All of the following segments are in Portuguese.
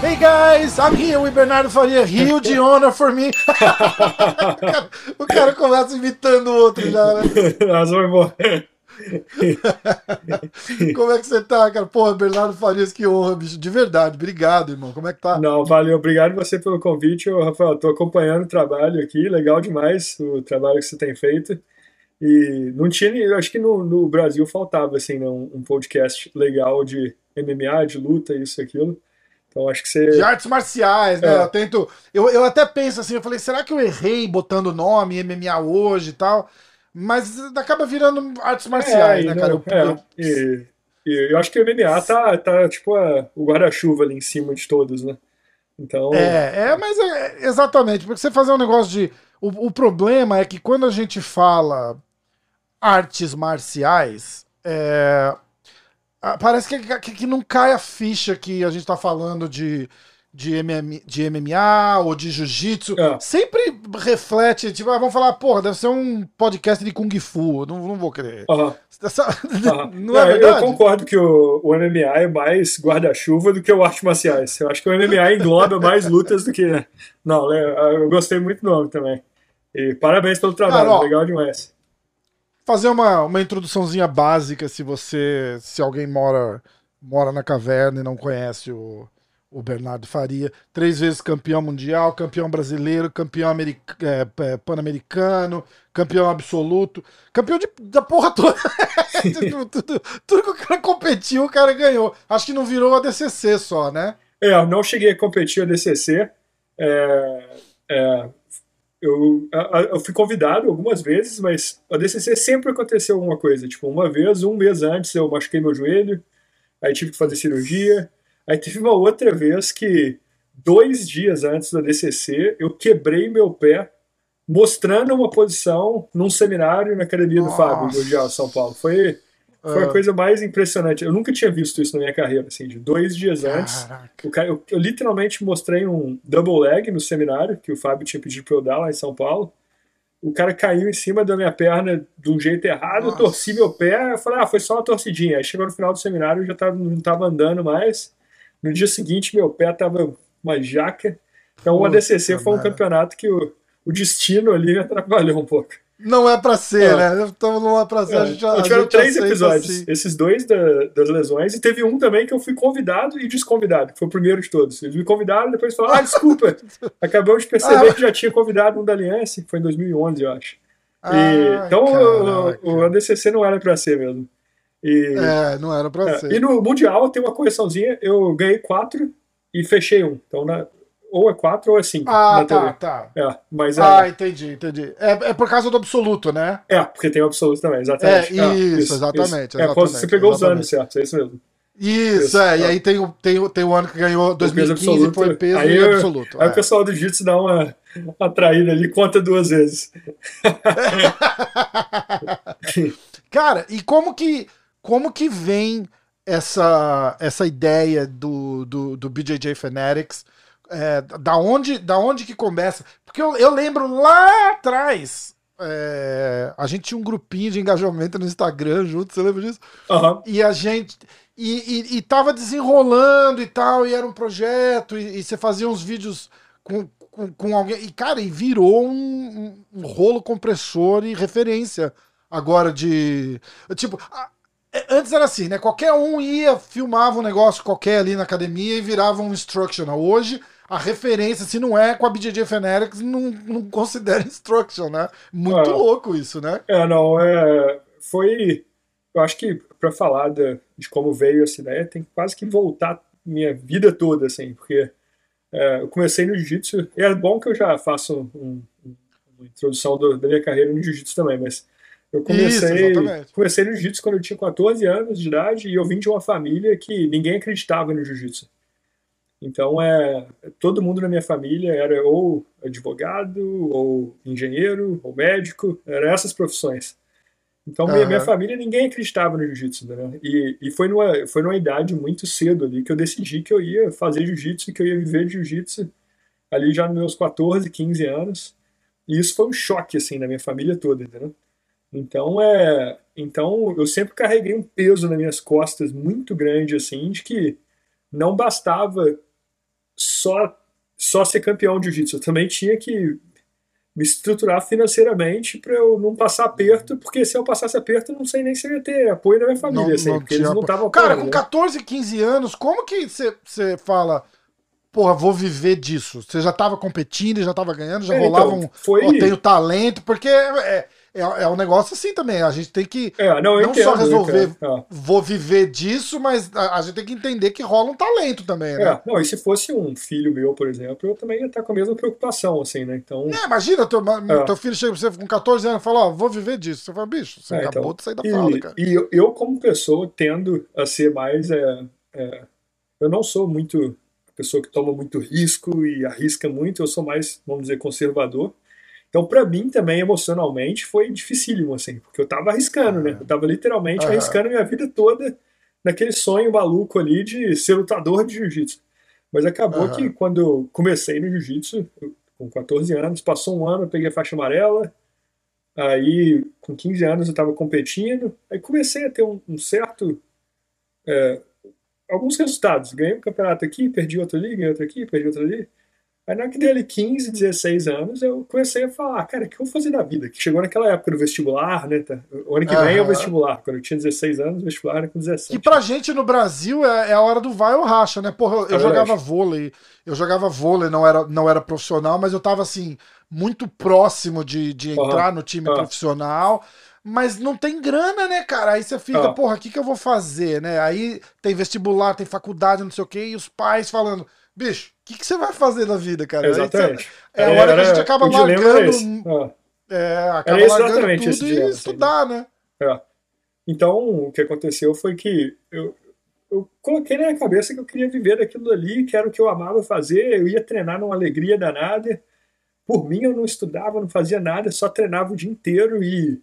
Hey guys, I'm here with Bernardo Faria, huge honor for me. o cara começa imitando o outro já, né? Nossa, foi bom. Como é que você tá, cara? Porra, Bernardo Farias, que honra, bicho. De verdade, obrigado, irmão. Como é que tá? Não, valeu. Obrigado você pelo convite, Ô, Rafael. Tô acompanhando o trabalho aqui, legal demais o trabalho que você tem feito. E não tinha, eu acho que no, no Brasil faltava assim, né, um, um podcast legal de MMA, de luta, isso e aquilo. Então acho que você. De artes marciais, né? É. Eu tento. Eu, eu até penso assim, eu falei, será que eu errei botando o nome MMA hoje e tal? Mas acaba virando artes marciais, É, né, e cara? não- Eu- é, eu- e, eu acho que o MMA tá, tá tipo a- o guarda-chuva ali em cima de todos, né? Então. É, é, mas é, exatamente, porque você fazer um negócio de. O, o problema é que quando a gente fala artes marciais, é, parece que, que, que não cai a ficha que a gente tá falando de, de, MM, de MMA ou de jiu-jitsu. É. Sempre reflete, tipo, ah, vamos falar, porra, deve ser um podcast de Kung Fu, eu não, não vou crer. aham, aham. não é eu verdade? concordo que o, o MMA é mais guarda-chuva do que o artes marciais. Eu acho que o MMA engloba mais lutas do que. Não, né, eu gostei muito do nome também. E parabéns pelo trabalho, Cara, ó, legal demais. fazer uma, uma introduçãozinha básica se você se alguém mora mora na caverna e não conhece o, o Bernardo Faria três vezes campeão mundial campeão brasileiro campeão america- é, é, pan-americano campeão absoluto campeão de, da porra toda tudo, tudo, tudo que o cara competiu o cara ganhou acho que não virou a DCC só né É, eu não cheguei a competir a DCC. É, é, eu, a- a- eu fui convidado algumas vezes, mas a DCC sempre aconteceu alguma coisa. Tipo, uma vez, um mês antes, eu machuquei meu joelho, aí tive que fazer cirurgia. Aí teve uma outra vez que, dois dias antes da DCC, eu quebrei meu pé mostrando uma posição num seminário na academia do Nossa. Fábio, do Dial São Paulo. Foi, foi a Ah. coisa mais impressionante. Eu nunca tinha visto isso na minha carreira, assim, de dois dias antes. Caraca. O cara- eu, eu literalmente mostrei um double leg no seminário que o Fábio tinha pedido para eu dar lá em São Paulo. O cara caiu em cima da minha perna de um jeito errado, eu torci meu pé, eu falei, ah, foi só uma torcidinha. Aí chegou no final do seminário, eu já tava, não estava andando mais. No dia seguinte, meu pé tava uma jaca. Então, o ADCC foi um campeonato que o, o destino ali me atrapalhou um pouco. não é pra ser É. né então não é pra ser a É, gente, a tiveram gente três episódios. assim. Esses dois da- das lesões, e teve um também que eu fui convidado e desconvidado, que foi o primeiro de todos. Eles me convidaram e depois falaram: ah, desculpa, acabamos de perceber Ah. que já tinha convidado um da Aliança, que foi em 2011, eu acho. E- Ah, então caraca. o, o ADCC não era pra ser mesmo. E, É, não era pra é, ser. e no Mundial tem uma correçãozinha, eu ganhei quatro e fechei um. Então, na- ou é quatro ou é cinco Ah, tá, tá. É, mas é, Ah, entendi, entendi. É, é por causa do absoluto, né? é, porque tem o absoluto também, exatamente. É, isso, exatamente, É, quando você exatamente, pegou os exatamente. anos, certo? É isso mesmo. Isso, Isso, é. E tá. aí tem o, tem, o, tem o ano que ganhou O peso 2015 absoluto. foi peso Aí eu- absoluto. Aí é. o pessoal do Jiu-Jitsu dá uma, uma traída ali, conta duas vezes. Cara, e como que, como que vem essa, essa ideia do, do, do BJJ Fanatics? É, da, onde, da onde que começa? Porque eu, eu lembro lá atrás, é, a gente tinha um grupinho de engajamento no Instagram junto, você lembra disso? Aham. E a gente. E, e, e tava desenrolando e tal, e era um projeto, e, e você fazia uns vídeos com, com, com alguém. E, cara, e virou um, um- um rolo compressor e referência agora de. Tipo, a- antes era assim, né? Qualquer um ia, filmava um negócio qualquer ali na academia e virava um instructional. Hoje, a referência, se não é com a BJJ Fanatics, não, não considera instruction, né? Muito Ah. louco isso, né? É, não, é, foi. Eu acho que para falar da- de como veio essa ideia, tem que quase que voltar minha vida toda, assim, porque é, eu comecei no jiu-jitsu, e é bom que eu já faço um- um- uma introdução do- da minha carreira no jiu-jitsu também, mas eu comecei, exatamente. comecei no jiu-jitsu quando eu tinha 14 anos de idade e eu vim de uma família que ninguém acreditava no jiu-jitsu. Então, é, todo mundo na minha família era ou advogado, ou engenheiro, ou médico, eram essas profissões. Então, minha, Aham. minha família, ninguém acreditava no jiu-jitsu, né? E, e foi, numa, foi numa idade muito cedo ali que eu decidi que eu ia fazer jiu-jitsu, que eu ia viver de jiu-jitsu ali já nos meus 14, 15 anos. E isso foi um choque, assim, na minha família toda, entendeu? Então, é, então eu sempre carreguei um peso nas minhas costas muito grande, assim, de que não bastava só, só ser campeão de jiu-jitsu. Eu também tinha que me estruturar financeiramente para eu não passar aperto, porque se eu passasse aperto, não sei nem se eu ia ter apoio da minha família, não, assim, não porque eles não estavam Cara, com 14, né? 15 anos, como que você fala, porra, vou viver disso? Você já estava competindo, já estava ganhando, já é, rolava então, um. Foi... Oh, tenho talento, porque é, é, é um negócio assim também. A gente tem que é, não, não só resolver, é. vou viver disso, mas a, a, gente tem que entender que rola um talento também, né? É, não, e se fosse um filho meu, por exemplo, eu também ia estar com a mesma preocupação, assim, né? Então. É, imagina, teu, teu filho chega pra você com 14 anos e fala, ó, vou viver disso. Você fala, bicho, você acabou então, de sair da e, cara. E eu, eu, como pessoa, tendo a ser mais. eu não sou muito pessoa que toma muito risco e arrisca muito, eu sou mais, vamos dizer, conservador. Então, para mim também, emocionalmente, foi dificílimo, assim, porque eu tava arriscando, né? Eu tava literalmente uhum. arriscando minha vida toda naquele sonho maluco ali de ser lutador de jiu-jitsu. Mas acabou uhum. que quando eu comecei no jiu-jitsu, com 14 anos, passou um ano, eu peguei a faixa amarela, aí com 15 anos eu estava competindo, aí comecei a ter um, um certo. É, alguns resultados. Ganhei um campeonato aqui, perdi outro ali, ganhei outro aqui, perdi outro ali. Aí na que dele 15, 16 anos, eu comecei a falar, cara, o que eu vou fazer da vida? Que chegou naquela época do vestibular, né? Tá? O ano que vem é o vestibular. Quando eu tinha 16 anos, o vestibular era com 17. Que pra gente no Brasil é, é a hora do vai ou racha, né? Porra, eu, eu é jogava vôlei, eu jogava vôlei, não era, não era profissional, mas eu tava assim, muito próximo de, de entrar uhum. no time uhum. profissional mas não tem grana, né, cara? Aí você fica, porra, o que, que eu vou fazer, né? Aí tem vestibular, tem faculdade, não sei o quê, e os pais falando, bicho, que, que você vai fazer na vida, cara? Exatamente. é a hora que a gente acaba largando. É, acaba largando tudo e estudar, né? É. Então, o que aconteceu foi que eu, eu coloquei na minha cabeça que eu queria viver daquilo ali, que era o que eu amava fazer, eu ia treinar numa alegria danada. Por mim, eu não estudava, não fazia nada, só treinava o dia inteiro e,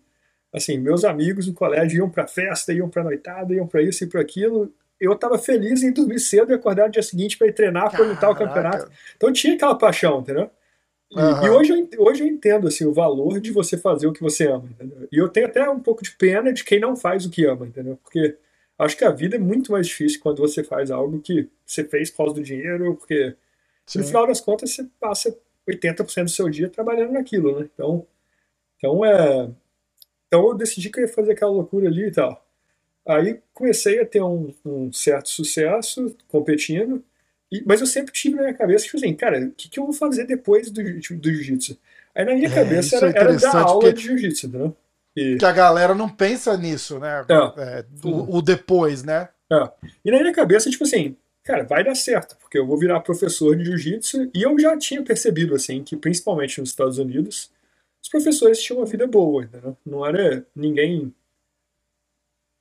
assim, meus amigos no colégio iam pra festa, iam pra noitada, iam pra isso e pra aquilo eu estava feliz em dormir cedo e acordar no dia seguinte para ir treinar para lutar o campeonato. Então tinha aquela paixão, entendeu? E, uhum. e, hoje, eu, hoje eu entendo assim, o valor de você fazer o que você ama. Entendeu? E eu tenho até um pouco de pena de quem não faz o que ama, entendeu? Porque acho que a vida é muito mais difícil quando você faz algo que você fez por causa do dinheiro, porque Sim. no final das contas você passa 80% do seu dia trabalhando naquilo, né? Então, então, é, então eu decidi que eu ia fazer aquela loucura ali e tal. Aí comecei a ter um, um certo sucesso competindo, e, mas eu sempre tive na minha cabeça, tipo assim, cara, o que, que eu vou fazer depois do, do jiu-jitsu? Aí na minha é, cabeça era, é era dar aula de jiu-jitsu, né? E... Que a galera não pensa nisso, né? É. É, o, o, depois, né? É. E na minha cabeça, tipo assim, cara, vai dar certo, porque eu vou virar professor de jiu-jitsu, e eu já tinha percebido, assim, que principalmente nos Estados Unidos, os professores tinham uma vida boa, entendeu? Não era ninguém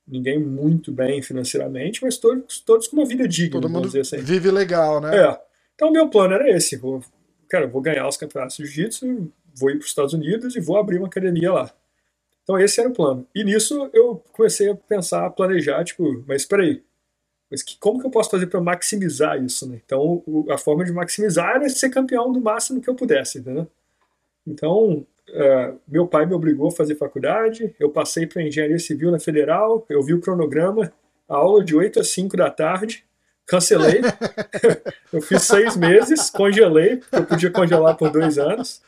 ninguém muito bem financeiramente, mas todos, todos com uma vida digna, Todo mundo assim. vive legal, né? É. Então, meu plano era esse. Vou, cara, vou ganhar os campeonatos de jiu-jitsu, vou ir para os Estados Unidos e vou abrir uma academia lá. Então, esse era o plano. E nisso, eu comecei a pensar, a planejar, tipo, mas espera aí, mas que, como que eu posso fazer para maximizar isso, né? Então, o, a forma de maximizar era ser campeão do máximo que eu pudesse, entendeu? Então, Uh, meu pai me obrigou a fazer faculdade, eu passei para engenharia civil na federal, eu vi o cronograma, a aula de 8 a 5 da tarde, cancelei. eu fiz seis meses, congelei, porque eu podia congelar por dois anos.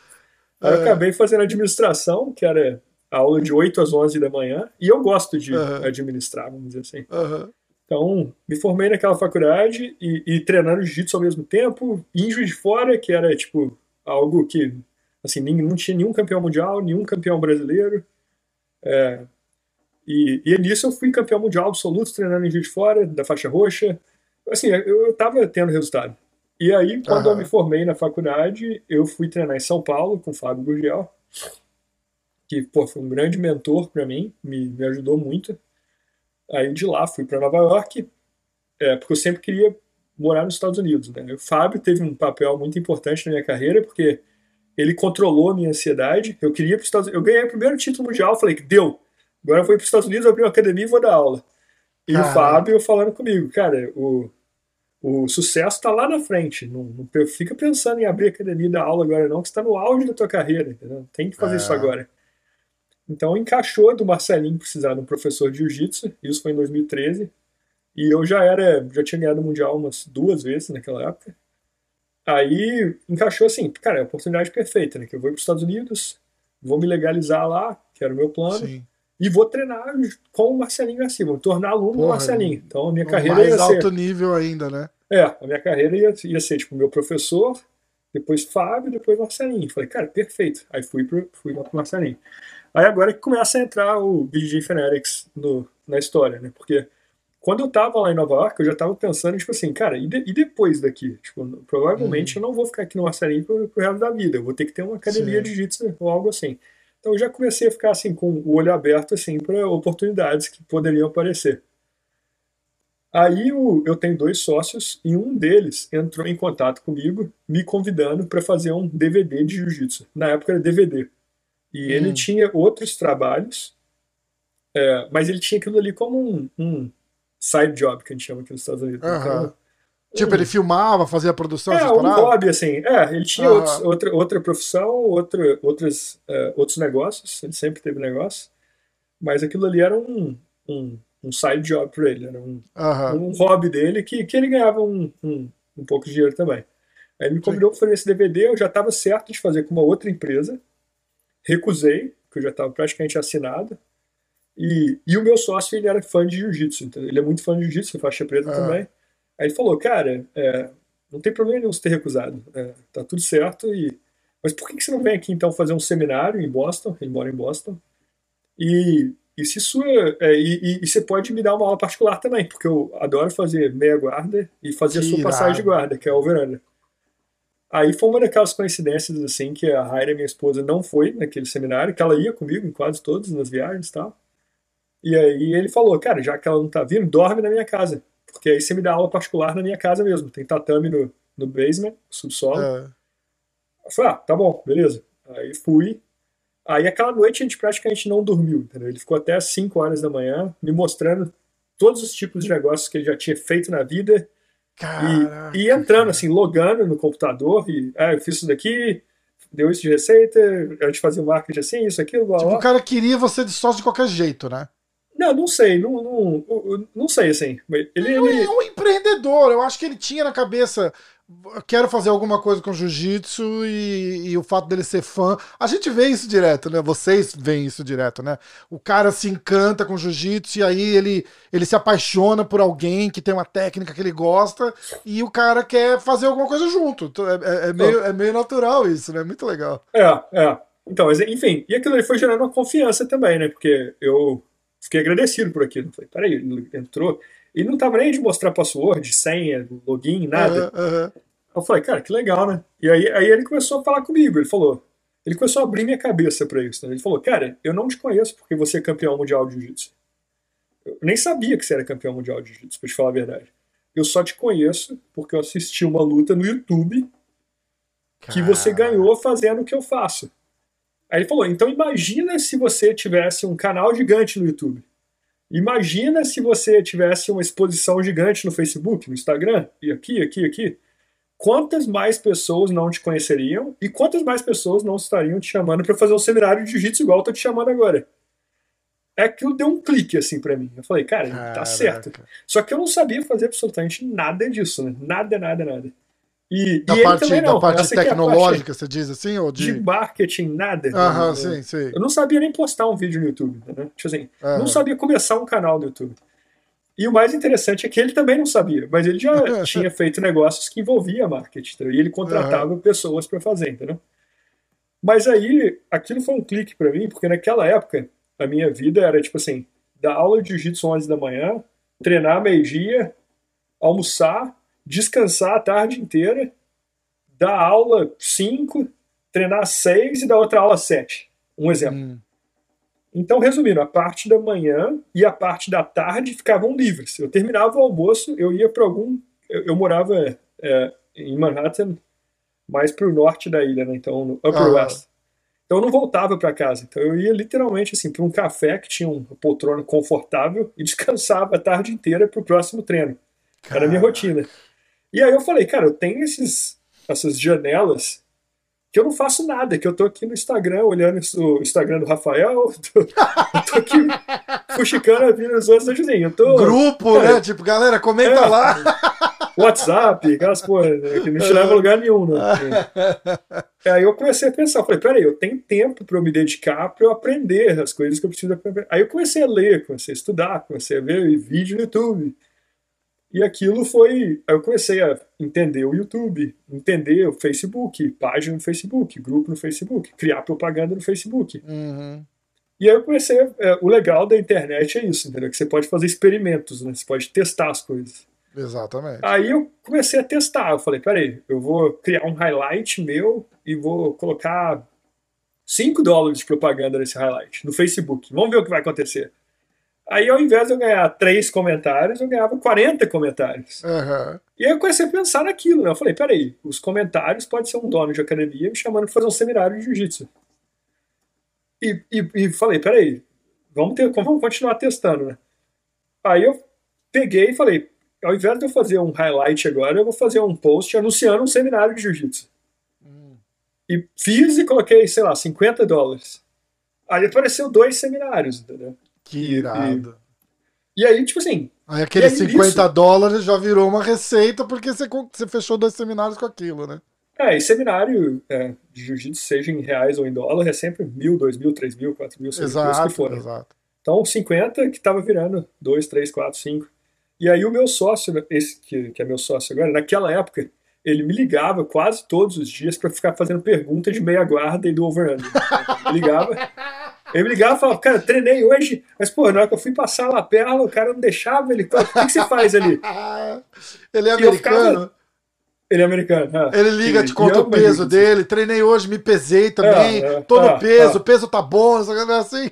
Aí eu é. acabei fazendo administração, que era a aula de 8 às 11 da manhã, e eu gosto de uhum. administrar, vamos dizer assim. Uhum. Então, me formei naquela faculdade e, e treinando jiu-jitsu ao mesmo tempo, em Juiz de Fora, que era, tipo, algo que Assim, não tinha nenhum campeão mundial, nenhum campeão brasileiro. É, e, e nisso eu fui campeão mundial absoluto, treinando em Juiz de Fora, da faixa roxa. Assim, eu, estava tendo resultado. E aí, quando uhum. eu me formei na faculdade, eu fui treinar em São Paulo com o Fábio Gurgel, que pô, foi um grande mentor para mim, me, me ajudou muito. Aí de lá fui para Nova York, é, porque eu sempre queria morar nos Estados Unidos. Né? O Fábio teve um papel muito importante na minha carreira, porque ele controlou a minha ansiedade. Eu queria para os Estados Unidos. Eu ganhei o primeiro título mundial, falei que deu. Agora eu vou para os Estados Unidos, abrir uma academia e vou dar aula. E o Fábio falando comigo, cara, o, O sucesso está lá na frente. Não, não, fica pensando em abrir academia da aula agora, não, que está no auge da tua carreira. Entendeu? Tem que fazer é. isso agora. Então encaixou do Marcelinho precisar de um professor de jiu-jitsu, isso foi em 2013. E eu já era, já tinha ganhado o Mundial umas duas vezes naquela época. Aí encaixou assim, cara, é a oportunidade perfeita, né? Que eu vou para os Estados Unidos, vou me legalizar lá, que era o meu plano. Sim. E vou treinar com o Marcelinho Garcia, vou me tornar aluno Porra, do Marcelinho. Então a minha carreira mais ia alto nível ainda, né? É, a minha carreira ia, ia ser tipo meu professor, depois Fábio, depois Marcelinho. Falei, cara, perfeito. Aí fui pro, fui lá pro Marcelinho. Aí agora que começa a entrar o BJ Fanatics no, na história, né? Porque quando eu tava lá em Nova York, eu já tava pensando, tipo assim, cara, e, de, e depois daqui? Tipo, provavelmente hum. eu não vou ficar aqui no Marcelinho pro, pro resto da vida. Eu vou ter que ter uma academia Sim. de jiu-jitsu ou algo assim. Então eu já comecei a ficar assim com o olho aberto assim para oportunidades que poderiam aparecer. Aí eu, eu tenho dois sócios e um deles entrou em contato comigo, me convidando para fazer um DVD de jiu-jitsu. Na época era DVD. E hum. ele tinha outros trabalhos, é, mas ele tinha aquilo ali como um, um side job, que a gente chama aqui nos Estados Unidos. Uhum. Então, tipo, ele filmava, fazia produção, É, um hobby, assim. É, ele tinha uhum. outros, outra, outra profissão, outra, outras, uh, outros negócios, ele sempre teve negócio, mas aquilo ali era um, um, um side job para ele, era um, uhum. um hobby dele que, que ele ganhava um, um, um pouco de dinheiro também. Aí ele me convidou para fazer esse DVD, eu já estava certo de fazer com uma outra empresa, recusei, porque eu já estava praticamente assinado, e, e o meu sócio, ele era fã de jiu-jitsu, ele é muito fã de jiu-jitsu, faixa preta ah. também. Aí ele falou, cara, é, não tem problema nenhum você ter recusado, é, tá tudo certo, e, mas por que, que você não vem aqui então fazer um seminário em Boston, ele mora em Boston, e, e se sua, é, e, e, você pode me dar uma aula particular também, porque eu adoro fazer meia guarda e fazer que a sua irado. passagem de guarda, que é o veranda. Aí foi uma daquelas coincidências assim que a Raira, minha esposa, não foi naquele seminário, que ela ia comigo em quase todas nas viagens e tal. E aí ele falou, cara, já que ela não tá vindo, dorme na minha casa. Porque aí você me dá aula particular na minha casa mesmo. Tem tatame no, no basement, subsolo. É. Eu falei, ah, tá bom, beleza. Aí fui. Aí aquela noite a gente praticamente não dormiu, entendeu? Ele ficou até as 5 horas da manhã me mostrando todos os tipos de negócios que ele já tinha feito na vida. Caraca, e, e entrando, assim, logando no computador. E, ah, eu fiz isso daqui, deu isso de receita, a gente fazia o marketing assim, isso, aquilo, blá, tipo, blá. o cara queria você de sócio de qualquer jeito, né? Não, não sei, não, não, não sei, assim. Ele, ele é um empreendedor, eu acho que ele tinha na cabeça quero fazer alguma coisa com jiu-jitsu e, e, o fato dele ser fã. A gente vê isso direto, né? Vocês veem isso direto, né? O cara se encanta com jiu-jitsu e aí ele, ele se apaixona por alguém que tem uma técnica que ele gosta e o cara quer fazer alguma coisa junto. É, é, é meio, é meio natural isso, né? Muito legal. É, é. Então, enfim, e aquilo ali foi gerando uma confiança também, né? Porque eu fiquei agradecido por aquilo. Falei, peraí, ele entrou. E não tava nem de mostrar password, senha, login, nada. Uhum, uhum. Eu falei, cara, que legal, né? E aí, aí ele começou a falar comigo. Ele falou, ele começou a abrir minha cabeça para isso. Né? Ele falou, cara, eu não te conheço porque você é campeão mundial de jiu-jitsu. Eu nem sabia que você era campeão mundial de jiu-jitsu, pra te falar a verdade. Eu só te conheço porque eu assisti uma luta no YouTube que você ganhou fazendo o que eu faço. Aí ele falou: então imagina se você tivesse um canal gigante no YouTube. Imagina se você tivesse uma exposição gigante no Facebook, no Instagram, e aqui, aqui, aqui. Quantas mais pessoas não te conheceriam e quantas mais pessoas não estariam te chamando para fazer um seminário de jiu-jitsu igual eu tô te chamando agora? É aquilo deu um clique assim para mim. Eu falei, cara, Caraca. tá certo. Só que eu não sabia fazer absolutamente nada disso, né? Nada, nada, nada. E, da, e parte, da parte tecnológica, parte você diz assim? Ou de... de marketing, nada. Aham, né? sim, sim. Eu não sabia nem postar um vídeo no YouTube. Né? Tipo assim, não sabia começar um canal no YouTube. E o mais interessante é que ele também não sabia, mas ele já tinha feito negócios que envolvia marketing. E ele contratava uhum. pessoas para fazer, entendeu? Mas aí, aquilo foi um clique para mim, porque naquela época, a minha vida era tipo assim: dar aula de jiu-jitsu 11 da manhã, treinar meio-dia, almoçar, descansar a tarde inteira, dar aula 5, treinar 6 e dar outra aula 7. Um exemplo. Hum. Então, resumindo, a parte da manhã e a parte da tarde ficavam livres. Eu terminava o almoço, eu ia para algum. Eu, eu morava é, em Manhattan, mais para o norte da ilha, né? então no Upper ah. West. Então eu não voltava para casa. Então eu ia literalmente assim para um café que tinha uma poltrona confortável e descansava a tarde inteira para o próximo treino. Era a minha rotina. E aí eu falei, cara, eu tenho esses, essas janelas que eu não faço nada, que eu tô aqui no Instagram olhando o Instagram do Rafael, tô, tô aqui fuxicando a vida dos outros, assim, eu tô... Grupo, cara, né? Tipo, galera, comenta é, lá. WhatsApp, aquelas coisas né, que não te leva a lugar nenhum, né? Aí eu comecei a pensar, falei, peraí, eu tenho tempo para eu me dedicar, para eu aprender as coisas que eu preciso aprender. Aí eu comecei a ler, comecei a estudar, comecei a ver vídeo no YouTube. E aquilo foi. Aí eu comecei a entender o YouTube, entender o Facebook, página no Facebook, grupo no Facebook, criar propaganda no Facebook. Uhum. E aí eu comecei. A, é, o legal da internet é isso, entendeu? Que você pode fazer experimentos, né? Você pode testar as coisas. Exatamente. Aí eu comecei a testar. Eu falei, peraí, eu vou criar um highlight meu e vou colocar 5 dólares de propaganda nesse highlight no Facebook. Vamos ver o que vai acontecer. Aí, ao invés de eu ganhar 3 comentários, eu ganhava 40 comentários. Uhum. E aí eu comecei a pensar naquilo. Né? Eu falei, peraí, os comentários pode ser um dono de academia me chamando para fazer um seminário de jiu-jitsu. E, e, e, falei, peraí, vamos, ter, vamos continuar testando, né? Aí eu peguei e falei, ao invés de eu fazer um highlight agora, eu vou fazer um post anunciando um seminário de jiu-jitsu. Hum. E fiz e coloquei, sei lá, 50 dólares. Aí apareceu dois seminários, entendeu? Que irado. E, e aí, tipo assim. Aí aqueles 50 dólares já virou uma receita porque você, você fechou dois seminários com aquilo, né? É, e seminário é, de jiu-jitsu, seja em reais ou em dólar, é sempre mil, dois mil, três mil, quatro mil, seis exato, mil, que for. Exato. Então, 50 que tava virando dois, três, quatro, cinco. E aí o meu sócio, esse que, que é meu sócio agora, naquela época, ele me ligava quase todos os dias para ficar fazendo pergunta de meia guarda e do over Ele ligava. Ele me ligava e falava, cara, treinei hoje, mas pô, na hora que eu fui passar a perna, o cara não deixava ele. O que, que você faz ali? ele é americano? Ele é americano. É. Ele liga, te conta o peso dele. Treinei hoje, me pesei também. É, é, tô no peso, o peso tá bom, assim.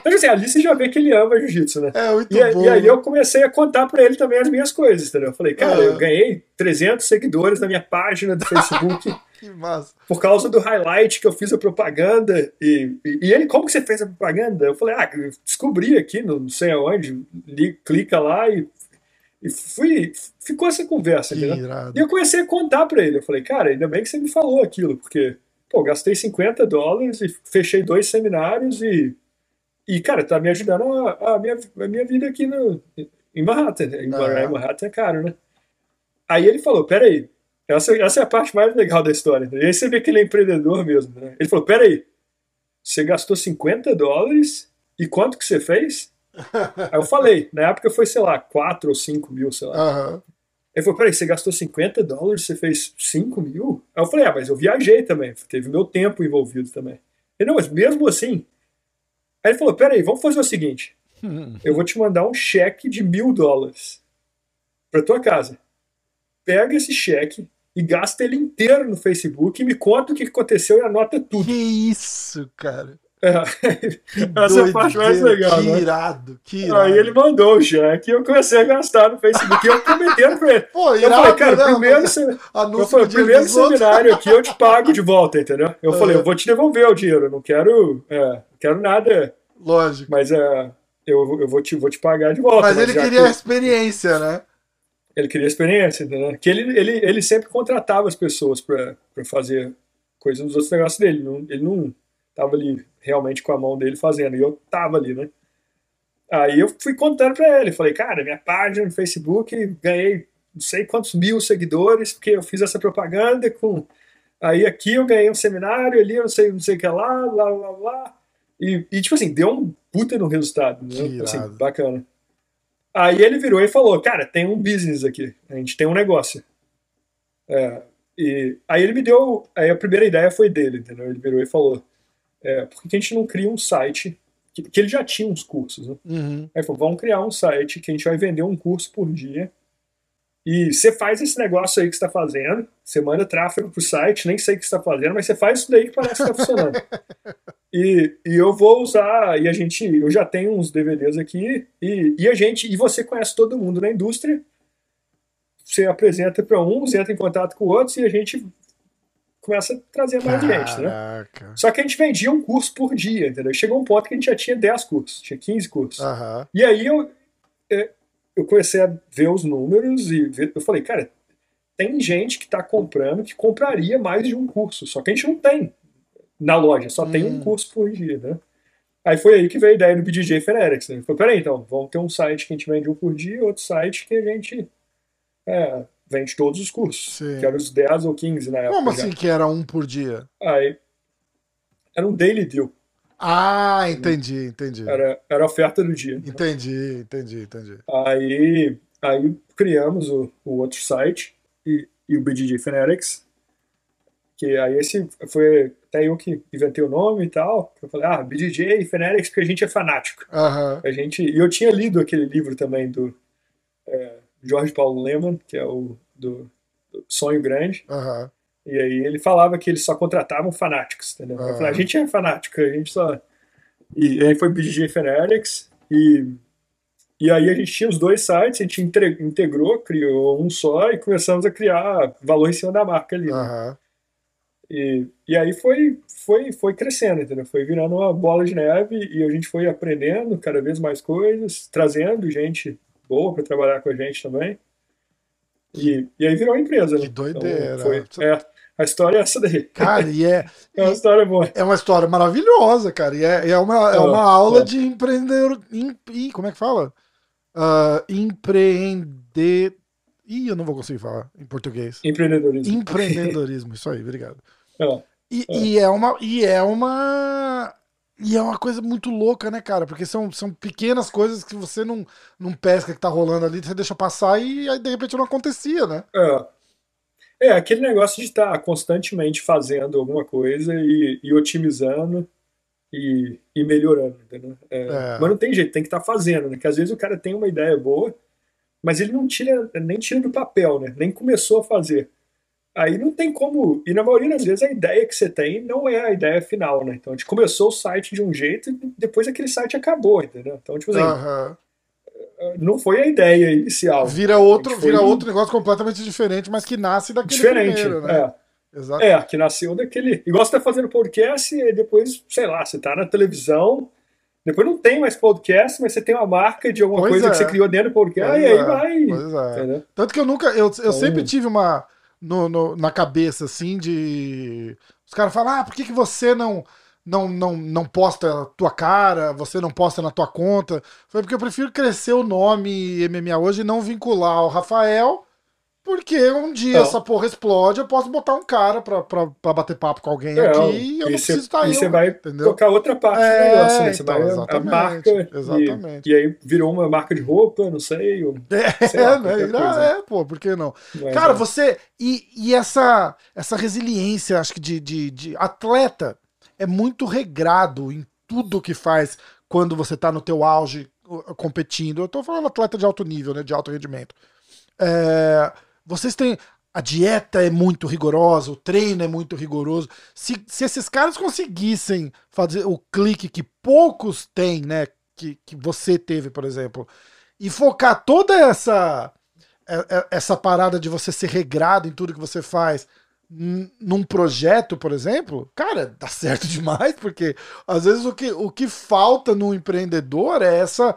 Então, assim, ali você já vê que ele ama jiu-jitsu, né? É, muito e, bom. E aí eu comecei a contar pra ele também as minhas coisas, entendeu? Eu falei, cara, eu ganhei 300 seguidores na minha página do Facebook. que massa. Por causa do highlight que eu fiz a propaganda. E, e, e, ele, como que você fez a propaganda? Eu falei, ah, descobri aqui, não sei aonde, li, clica lá e e fui, ficou essa conversa, entendeu? E eu comecei a contar para ele. Eu falei, cara, ainda bem que você me falou aquilo, porque, pô, gastei 50 dólares e fechei dois seminários e, e cara, tá me ajudando a, a minha, a minha vida aqui no, em Manhattan. Em ah. Manhattan é caro, né? Aí ele falou, peraí, essa, essa é a parte mais legal da história. E aí você vê que ele é empreendedor mesmo, né? Ele falou, peraí, você gastou 50 dólares e quanto que você fez? Aí eu falei, na época foi, sei lá, 4 ou 5 mil, sei lá. Uhum. Ele falou, peraí, você gastou 50 dólares, você fez 5 mil? Aí eu falei, ah, mas eu viajei também, teve meu tempo envolvido também. Ele, não, mas mesmo assim. Aí ele falou, peraí, vamos fazer o seguinte, eu vou te mandar um cheque de mil dólares pra tua casa. Pega esse cheque e gasta ele inteiro no Facebook e me conta o que aconteceu e anota tudo. Que isso, cara. É. Essa é a parte mais legal, que né? Irado, que irado. Aí ele mandou o cheque e eu comecei a gastar no Facebook. E eu prometendo pra ele. Pô, irado, eu falei, cara, né? primeiro, se... eu falei, primeiro seminário aqui eu te pago de volta, entendeu? Eu é. falei, eu vou te devolver o dinheiro, eu não quero, é, não quero nada. Lógico. Mas é, eu, eu vou, te, vou te pagar de volta. Mas, mas ele queria que... a experiência, né? Ele queria experiência, entendeu? Que ele, ele, ele sempre contratava as pessoas pra, pra fazer coisas nos outros negócios dele. Não, ele não tava ali realmente com a mão dele fazendo. E eu tava ali, né? Aí eu fui contando pra ele, falei, cara, minha página no Facebook, ganhei não sei quantos mil seguidores, porque eu fiz essa propaganda com. Aí aqui eu ganhei um seminário, ali eu não sei, não sei o que lá, lá, lá, lá. E, e tipo assim, deu um puta no resultado, né? Assim, bacana. Aí ele virou e falou, cara, tem um business aqui, a gente tem um negócio. É, e aí ele me deu, aí a primeira ideia foi dele, entendeu? Ele virou e falou, é, por que a gente não cria um site que, que ele já tinha uns cursos, né? Uhum. Aí falou, vamos criar um site que a gente vai vender um curso por dia e você faz esse negócio aí que está fazendo, você manda tráfego pro site, nem sei o que está fazendo, mas você faz isso daí que parece que está funcionando. e, e eu vou usar, e a gente, eu já tenho uns DVDs aqui, e, e a gente, e você conhece todo mundo na indústria, você apresenta para uns, entra em contato com outros, e a gente começa a trazer mais Caraca. gente, né? Só que a gente vendia um curso por dia, entendeu? Chegou um ponto que a gente já tinha 10 cursos, tinha 15 cursos. Uhum. E aí eu, é, eu comecei a ver os números e ver, eu falei, cara, tem gente que está comprando que compraria mais de um curso, só que a gente não tem na loja, só hum. tem um hum. curso por dia, né? Aí foi aí que veio a ideia do BDJ Fenerics. Né? Falei, peraí, então, vamos ter um site que a gente vende um por dia, outro site que a gente é, vende todos os cursos. Sim. Que eram os 10 ou 15 na época. Como assim já. que era um por dia? Aí, era um daily deal. Ah, entendi, entendi. Era, era a oferta do dia. Entendi, entendi, entendi. Aí, aí criamos o, o outro site e, e o BDJ Fenerics. Que aí esse foi até eu que inventei o nome e tal. Eu falei, ah, BDJ e Fenerics, porque a gente é fanático. Uhum. A gente, e eu tinha lido aquele livro também do é, Jorge Paulo Leman, que é o do, do Sonho Grande. Uhum. E aí ele falava que eles só contratavam fanáticos, entendeu? Uhum. A gente é fanático, a gente só... E aí foi BDJ Fenerics e... E aí a gente tinha os dois sites, a gente integrou, criou um só e começamos a criar valor em cima da marca ali. Né? E, e aí foi, foi, foi crescendo, entendeu? Foi virando uma bola de neve e a gente foi aprendendo cada vez mais coisas, trazendo gente boa para trabalhar com a gente também. E, e aí virou uma empresa, né? Que doideira. Então, foi, é, a história é essa daí. Cara, e é. é uma história boa. É uma história maravilhosa, cara. E é, é, uma, é uma aula é. de empreendedor. Em, como é que fala? Uh, empreender. Ih, eu não vou conseguir falar em português. Empreendedorismo. Empreendedorismo, isso aí, obrigado. É. E, e é uma. E é uma. E é uma coisa muito louca, né, cara? Porque são, são pequenas coisas que você não, não pesca que tá rolando ali, você deixa passar e aí de repente não acontecia, né? É. É, aquele negócio de estar tá constantemente fazendo alguma coisa e, e otimizando e, e melhorando, entendeu? É, é. Mas não tem jeito, tem que estar tá fazendo, né? Que às vezes o cara tem uma ideia boa, mas ele não tira, nem tira do papel, né? Nem começou a fazer. Aí não tem como. E na maioria das vezes a ideia que você tem não é a ideia final, né? Então a gente começou o site de um jeito e depois aquele site acabou, entendeu? Então, tipo assim. Não foi a ideia inicial. Vira outro, vira outro negócio completamente diferente, mas que nasce daquele diferente, primeiro, né? É. Exato. É, que nasceu daquele. Igual você tá fazendo podcast e depois, sei lá, você tá na televisão, depois não tem mais podcast, mas você tem uma marca de alguma pois coisa é. que você criou dentro do podcast, pois e aí é. vai. Pois é. Tanto que eu nunca. Eu, eu então, sempre tive uma no, no, na cabeça, assim, de. Os caras falam, ah, por que, que você não, não, não, não posta a tua cara, você não posta na tua conta? Foi porque eu prefiro crescer o nome MMA hoje e não vincular o Rafael porque um dia essa porra explode, eu posso botar um cara pra, pra, pra bater papo com alguém é, aqui e eu não preciso estar aí. E você vai entendeu? tocar outra parte é, do negócio, né? Você então, vai exatamente, a marca. Exatamente. E, e, aí virou uma marca de roupa, não sei. Ou, é, sei lá, né? Ah, é, pô, por que não? Mas, cara, é. você. E, e essa, essa resiliência, acho que de, de, de atleta é muito regrado em tudo que faz quando você tá no teu auge competindo. Eu tô falando atleta de alto nível, né? De alto rendimento. É vocês têm. A dieta é muito rigorosa, o treino é muito rigoroso. Se, se esses caras conseguissem fazer o clique que poucos têm, né? Que, que você teve, por exemplo, e focar toda essa é, é, essa parada de você ser regrado em tudo que você faz num projeto, por exemplo, cara, dá certo demais, porque às vezes o que, o que falta no empreendedor é essa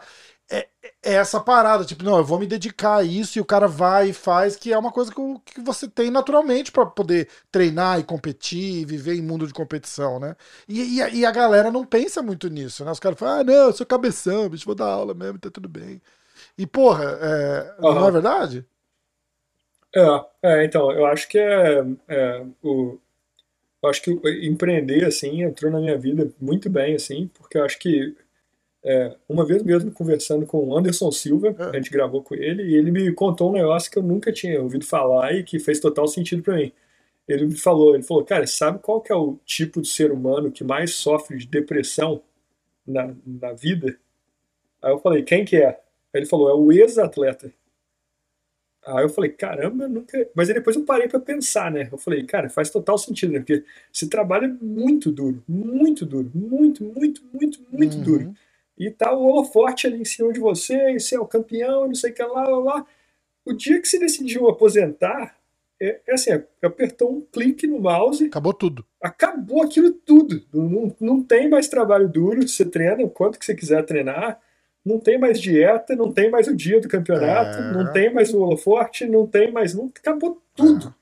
é, é, essa parada, tipo, não, eu vou me dedicar a isso e o cara vai e faz, que é uma coisa que, que você tem naturalmente para poder treinar e competir, e viver em mundo de competição, né? E, e, a, e, a, galera não pensa muito nisso, né? Os caras falam, ah, não, eu sou cabeção, bicho, vou dar aula mesmo, tá tudo bem. E, porra, é, uhum. não é verdade? É, é, então, eu acho que é, é o, eu acho que empreender, assim, entrou na minha vida muito bem, assim, porque eu acho que é, uma vez mesmo conversando com o Anderson Silva, é. a gente gravou com ele, e ele me contou um negócio que eu nunca tinha ouvido falar e que fez total sentido para mim. Ele me falou, ele falou, cara, sabe qual que é o tipo de ser humano que mais sofre de depressão na, na vida? Aí eu falei, quem que é? Aí ele falou, é o ex-atleta. Aí eu falei, caramba, nunca. Mas aí depois eu parei para pensar, né? Eu falei, cara, faz total sentido, né? Porque se trabalha muito duro, muito duro, muito, muito, muito, muito uhum. duro e tá o holofote ali em cima de você, e você é o campeão, não sei o que lá, lá, lá. O dia que você decidiu aposentar, é, é assim, apertou um clique no mouse. Acabou tudo. Acabou aquilo tudo. Não, não tem mais trabalho duro, você treina o quanto que você quiser treinar, não tem mais dieta, não tem mais o dia do campeonato, é. não tem mais o holoforte, não tem mais. Não, acabou tudo. É.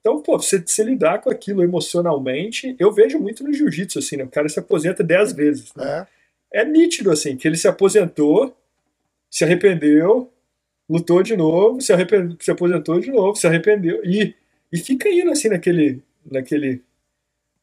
Então, pô, você, você lidar com aquilo emocionalmente, eu vejo muito no jiu-jitsu, assim, né? O cara se aposenta dez vezes. Né? É. é nítido, assim, que ele se aposentou, se arrependeu, lutou de novo, se, arrependeu, se aposentou de novo, se arrependeu, e, e fica indo, assim, naquele. naquele...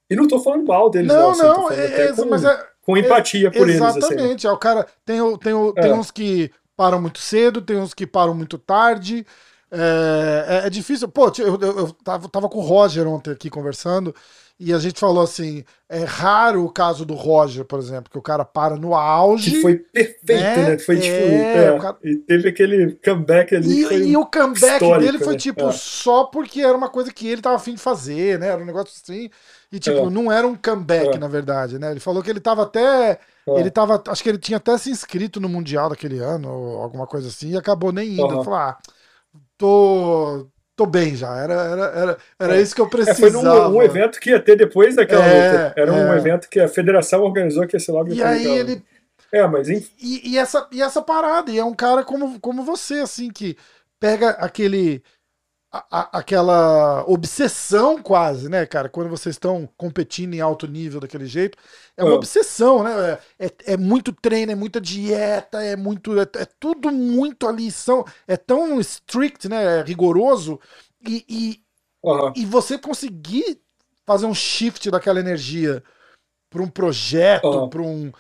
E não tô falando mal deles, não. Não, não, é, é, com, mas é, com empatia por eles. Assim. Exatamente. Assim. É, o cara, tem, tem, tem uns que param muito cedo, tem uns que param muito tarde. É, é, é, difícil. Pô, eu, eu, eu tava, tava, com o Roger ontem aqui conversando e a gente falou assim: é raro o caso do Roger, por exemplo, que o cara para no auge. Que foi perfeito, né? né? Foi tipo. É, é cara... E teve aquele comeback ali. E, e o comeback dele foi né? tipo é. só porque era uma coisa que ele tava afim de fazer, né? Era um negócio assim. E tipo, não era um comeback, na verdade, né? Ele falou que ele tava até. Ele tava. Acho que ele tinha até se inscrito no Mundial daquele ano, ou alguma coisa assim, e acabou nem indo. Uhum. Falou, ah tô, tô bem já. Era, era, era, era é. isso que eu precisava. É, foi num, um evento que ia ter depois daquela é, luta. Era um é. evento que a federação organizou que ia ser logo E aí ele. É, mas e, e, essa, e essa parada, e é um cara como, como você, assim, que pega aquele a, aquela obsessão quase, né, cara? Quando vocês estão competindo em alto nível daquele jeito, é uma oh. obsessão, né? É, é, é, muito treino, é muita dieta, é muito. É, é, tudo muito ali. São, é tão strict, né? É rigoroso. E, e, e você conseguir fazer um shift daquela energia para um projeto, para um.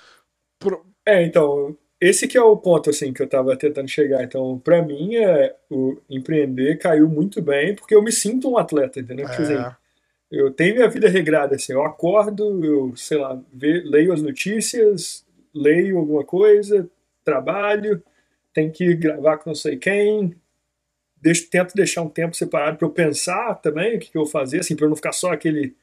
Pra... É, então, esse que é o ponto assim que eu estava tentando chegar. Então, para mim, é, o empreender caiu muito bem porque eu me sinto um atleta, entendeu? É. Dizer, eu tenho minha vida regrada assim. Eu acordo, eu sei lá, ve, leio as notícias, leio alguma coisa, trabalho, tenho que gravar com não sei quem. Deixo, tento deixar um tempo separado para eu pensar também o que, que eu vou fazer, assim, para eu não ficar só aquele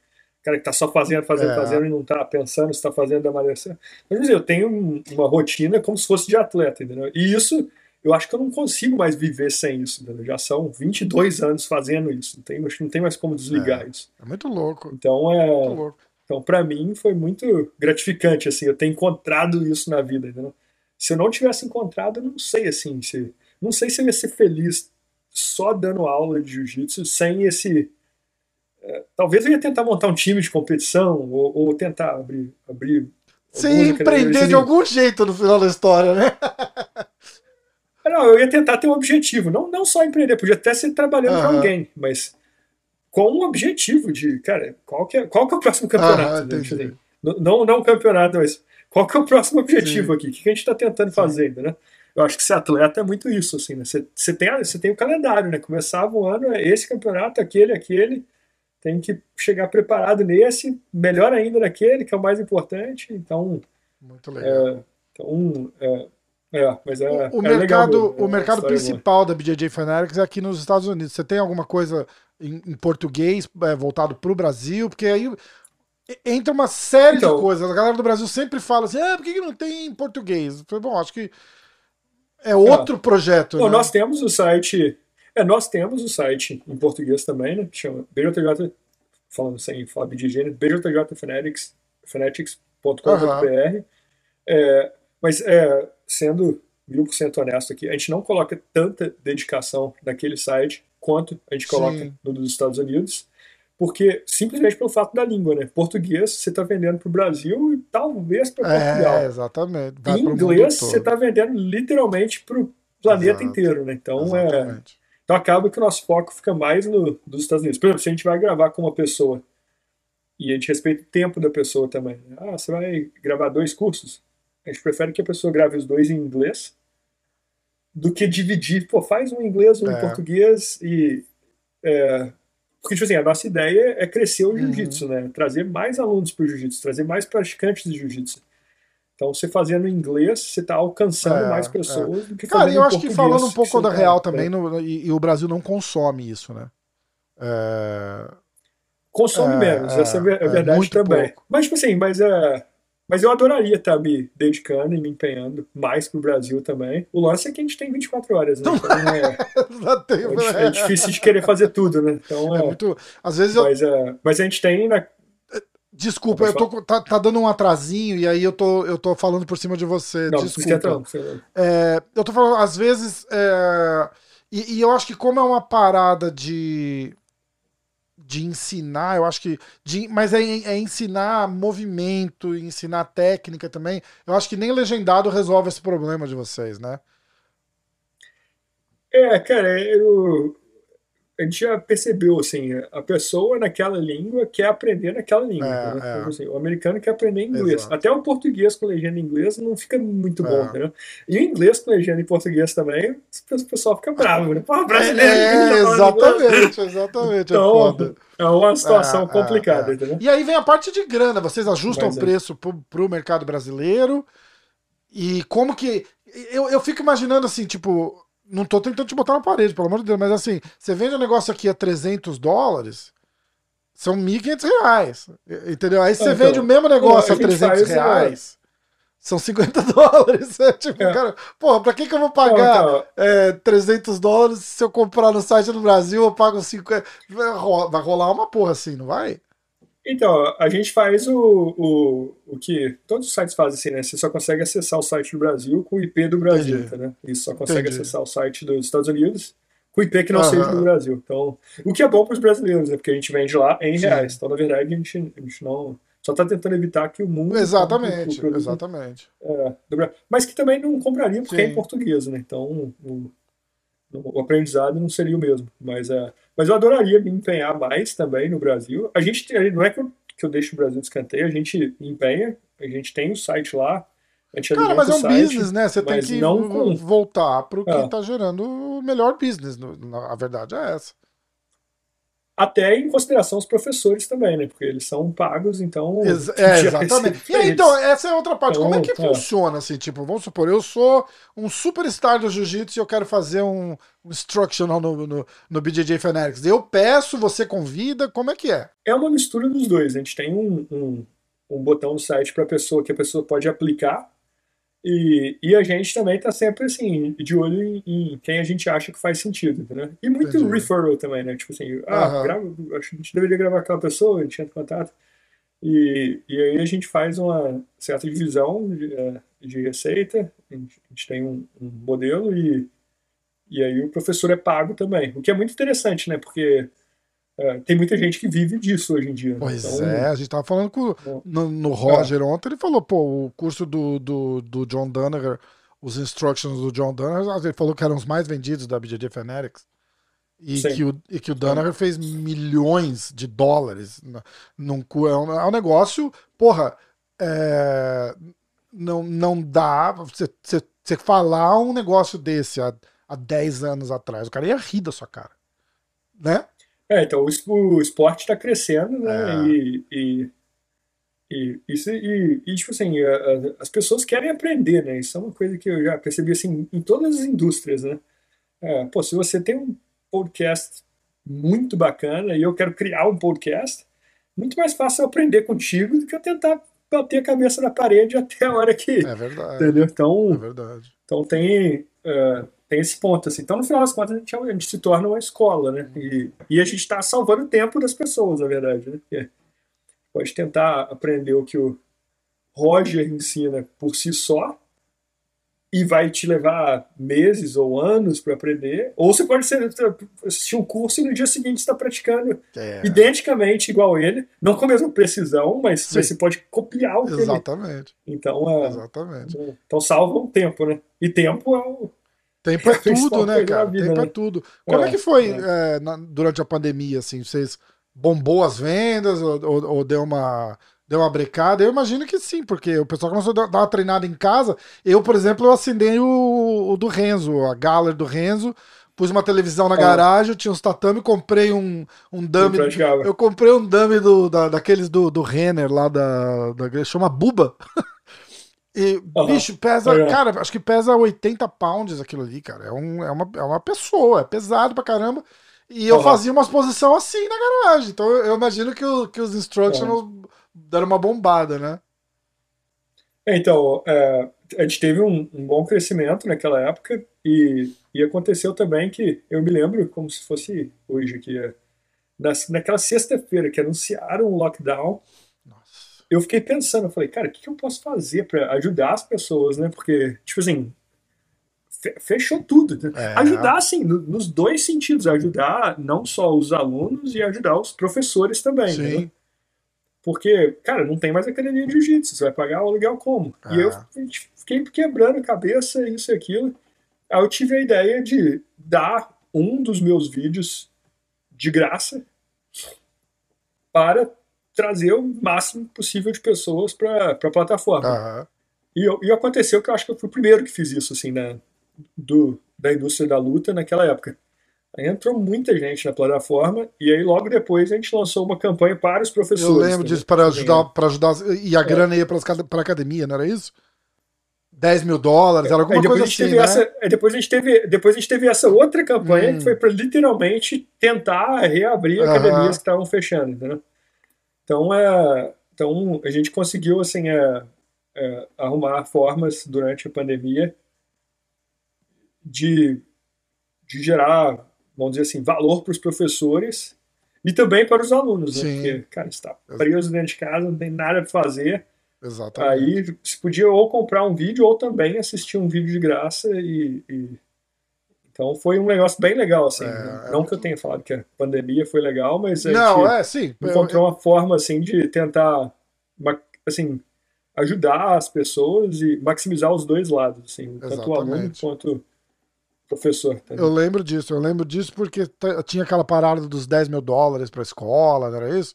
cara que tá só fazendo, fazendo, é. fazendo e não tá pensando se tá fazendo da maneira certa. Mas dizer, eu tenho uma rotina como se fosse de atleta, entendeu? E isso, eu acho que eu não consigo mais viver sem isso, entendeu? Já são 22 anos fazendo isso, não tem, acho que não tem mais como desligar é. isso. É muito louco. Então, é... Louco. Então, para mim, foi muito gratificante, assim, eu ter encontrado isso na vida, entendeu? Se eu não tivesse encontrado, eu não sei, assim, se... Não sei se eu ia ser feliz só dando aula de jiu-jitsu sem esse talvez eu ia tentar montar um time de competição ou, ou tentar abrir. abrir Você ia empreender de algum jeito no final da história, né? Não, eu ia tentar ter um objetivo, não, não só empreender, podia até ser trabalhando uhum. para alguém, mas com um objetivo de, cara, qual que é, qual que é o próximo campeonato? Uhum, né? não, não um campeonato, mas qual que é o próximo objetivo Sim. aqui? O que a gente está tentando fazer, né? Eu acho que ser atleta é muito isso, assim, né? Você, você, tem, você tem o calendário, né? Começava o ano, é esse campeonato, aquele, aquele, tem que chegar preparado nesse, melhor ainda naquele, que é o mais importante. Então. Muito legal. É, então, é, é, mas é, o, o é mercado, legal, o mercado principal da BJJ Fanatics é aqui nos Estados Unidos. Você tem alguma coisa em, em português é, voltado para o Brasil? Porque aí entra uma série então, de coisas. A galera do Brasil sempre fala assim: ah, por que não tem em português? Bom, acho que é outro projeto. Bom, né? Nós temos o site é, nós temos o site em português também, né? Que chama BJJ, falando sem falar de gênero, bjjfanatics.com.br. Uhum. É, mas, é, sendo mil por cento honesto aqui, a gente não coloca tanta dedicação naquele site quanto a gente coloca Sim. no dos Estados Unidos, porque simplesmente pelo fato da língua, né? Português você está vendendo para o Brasil e talvez para Portugal. É, exatamente. Vai em inglês você está vendendo literalmente para o planeta Exato. inteiro, né? Então é, Exatamente. é então acaba que o nosso foco fica mais no, dos Estados Unidos. Por exemplo, se a gente vai gravar com uma pessoa e a gente respeita o tempo da pessoa também. Ah, você vai gravar dois cursos? A gente prefere que a pessoa grave os dois em inglês do que dividir. Pô, faz um em inglês, um é. em português e. É, porque, tipo assim, a nossa ideia é crescer o uhum. jiu-jitsu, uhum. né? Trazer mais alunos para o jiu-jitsu, trazer mais praticantes de jiu-jitsu. Então, você fazendo em inglês, você está alcançando é, mais pessoas é. do que Cara, eu acho que falando um pouco da real tá, também, no, e, e, o Brasil não consome isso, né? É... Consome é, menos, essa é, é, é verdade também. Pouco. Mas, tipo assim, mas, é, mas eu adoraria estar tá me dedicando e me empenhando mais pro Brasil também. O lance é que a gente tem 24 horas, né? Então, é, é, difícil de querer fazer tudo, né? Então, é, muito. Às vezes eu... mas, mas a gente tem. Na, Desculpa, eu tô, tá, tá, dando um atrasinho e aí eu tô, eu tô falando por cima de você. Não, Desculpa. Não, é, eu tô falando, às vezes. É, e, e, eu acho que, como é uma parada de. De ensinar, eu acho que. De, mas é, é ensinar movimento, ensinar técnica também. Eu acho que nem legendado resolve esse problema de vocês, né? É, cara, eu, a gente já percebeu, assim, a pessoa naquela língua quer aprender naquela língua. É, né? é. Assim, o americano quer aprender inglês. Exato. Até o português com legenda em inglês não fica muito é. bom, entendeu? E o inglês com legenda em português também, o pessoal fica bravo, né? Pô, brasileiro! É, exatamente, exatamente. É então, é uma situação complicada, entendeu? E aí vem a parte de grana, vocês ajustam o preço pro, pro mercado brasileiro e como que... Eu, eu fico imaginando assim, tipo, não tô tentando te botar na parede, pelo amor de Deus, mas assim, você vende um negócio aqui a 300 dólares, são 1.500 reais. Entendeu? Aí você então, vende o mesmo negócio a, a 300 reais. É... São 50 dólares. É, tipo, é. cara, porra, pra que, que eu vou pagar então, é, 300 dólares se eu comprar no site do Brasil eu pago 50? Vai rolar uma porra assim, não vai? Então, a gente faz o, o, o que todos os sites fazem assim, né? Você só consegue acessar o site do Brasil com o IP do Brasil, Entendi. né? E só consegue Entendi. acessar o site dos Estados Unidos com o IP que não seja do Brasil. Então, o que é bom para os brasileiros, né? Porque a gente vende lá em Sim. reais. Então, na verdade, a gente, a gente não só está tentando evitar que o mundo exatamente produto, exatamente é, mas que também não compraria porque Sim. é em português né então o, o, aprendizado não seria o mesmo mas é mas eu adoraria me empenhar mais também no Brasil. A gente não é que eu, que eu deixo o Brasil de escanteio, a gente empenha, a gente tem o site lá. Cara, mas é um site, business, né? Você tem que não com... voltar para o que está é. gerando o melhor business. A verdade é essa até em consideração os professores também, né? Porque eles são pagos, então. Ex é, exatamente. E aí, então, essa é outra parte. Então, Como é que é. funciona assim? Tipo, vamos supor, eu sou um superstar do jiu-jitsu e eu quero fazer um, um instructional no, no, no BJJ Fanatics. Eu peço, você convida, como é que é? É uma mistura dos dois. A gente tem um, um, um botão no site para a pessoa que a pessoa pode aplicar e, e a gente também está sempre assim, de olho em, em, quem a gente acha que faz sentido, né? E muito Entendi. referral também, né? Tipo assim, ah, uhum. grava, acho que a gente deveria gravar aquela pessoa, a gente entra em contato. E, e aí a gente faz uma certa divisão de, é, de receita, a gente, a gente tem um, um, modelo e, e aí o professor é pago também. O que é muito interessante, né? Porque é, tem muita gente que vive disso hoje em dia. Né? Pois então, é, a gente tava falando com, é. no, no Roger é. ontem, ele falou, pô, o curso do, do, do John Danaher, os instructions do John Danaher, ele falou que eram os mais vendidos da BJJ Fanatics. E que, o, e que o Danaher fez milhões de dólares num, é, um, é um negócio, porra, é, não, não dá você, você, você falar um negócio desse há, há 10 anos atrás, o cara ia rir da sua cara, né? É, então o, esporte está crescendo, né? É. E, e, e, isso, e, e, tipo assim, a, a, as pessoas querem aprender, né? Isso é uma coisa que eu já percebi assim, em todas as indústrias, né? É, pô, se você tem um podcast muito bacana e eu quero criar um podcast, muito mais fácil eu aprender contigo do que eu tentar bater a cabeça na parede até a hora que. É verdade. Entendeu? Então, é verdade. Então tem. Uh, tem esse ponto, assim. Então, no final das contas, a gente, é a gente se torna uma escola, né? E, e a gente está salvando o tempo das pessoas, na verdade, né? Porque pode tentar aprender o que o Roger ensina por si só e vai te levar meses ou anos para aprender, ou você pode ser, assistir um curso e no dia seguinte está praticando é. identicamente igual ele, não com a mesma precisão, mas Sim. você pode copiar o que Exatamente. Ele... Então, é, Exatamente. Então salva um tempo, né? E tempo é o Tempo é tudo, né, cara? Vida, Tempo né? é tudo. Como é, é que foi é. É, na, durante a pandemia, assim? Vocês bombou as vendas ou, ou, ou, deu uma deu uma brecada? Eu imagino que sim, porque o pessoal começou a dar uma treinada em casa. Eu, por exemplo, eu assinei o, o do Renzo, a Galler do Renzo. Pus uma televisão na garagem, tinha uns tatame, comprei um, um dummy. Eu comprei um dummy do, da, daqueles do, do Renner lá da, da. chama Buba. E, uhum. bicho, pesa, é. cara, acho que pesa 80 pounds aquilo ali, cara. É, um, é, uma, é uma pessoa, é pesado pra caramba. E eu uhum. fazia umas posição assim na garagem. Então eu, imagino que, o, que os instructions uhum. deram uma bombada, né? É, então, é, a gente teve um, um, bom crescimento naquela época e, e aconteceu também que eu me lembro como se fosse hoje aqui, na, naquela sexta-feira que anunciaram o lockdown, eu fiquei pensando, eu falei, cara, o que, que eu posso fazer para ajudar as pessoas, né? Porque, tipo assim, fechou tudo. Né? É. Ajudar, assim, no, nos dois sentidos. Ajudar não só os alunos e ajudar os professores também. Sim. Né? Porque, cara, não tem mais academia de jiu-jitsu. Você vai pagar o aluguel como? Ah. E eu ah. fiquei quebrando a cabeça, isso e aquilo. Aí eu tive a ideia de dar um dos meus vídeos de graça para trazer o máximo possível de pessoas para a plataforma. Uhum. E, e aconteceu que eu acho que eu fui o primeiro que fiz isso, assim, né, do, da indústria da luta naquela época. Aí entrou muita gente na plataforma e aí logo depois a gente lançou uma campanha para os professores. Eu lembro disso, para ajudar, para ajudar. E a é. grana ia para a academia, não era isso? 10 mil dólares, era alguma coisa assim. Né? Essa, depois, a gente teve, depois a gente teve essa outra campanha hum. que foi para literalmente tentar reabrir academias que estavam fechando, entendeu? Então, é, então a gente conseguiu assim, é, é, arrumar formas durante a pandemia de, de gerar, vamos dizer assim, valor para os professores e também para os alunos, né? Porque, cara, está preso dentro de casa, não tem nada para fazer Exatamente. Aí se podia ou comprar um vídeo ou também assistir um vídeo de graça e, e... então foi um negócio bem legal assim. É, não que eu tenha falado que a pandemia foi legal, mas a não é sim. Encontrou eu... uma forma assim de tentar assim ajudar as pessoas e maximizar os dois lados, assim, Exatamente. tanto o aluno quanto professor. Eu lembro disso, eu lembro disso porque tinha aquela parada dos 10 mil dólares para a escola, não era isso?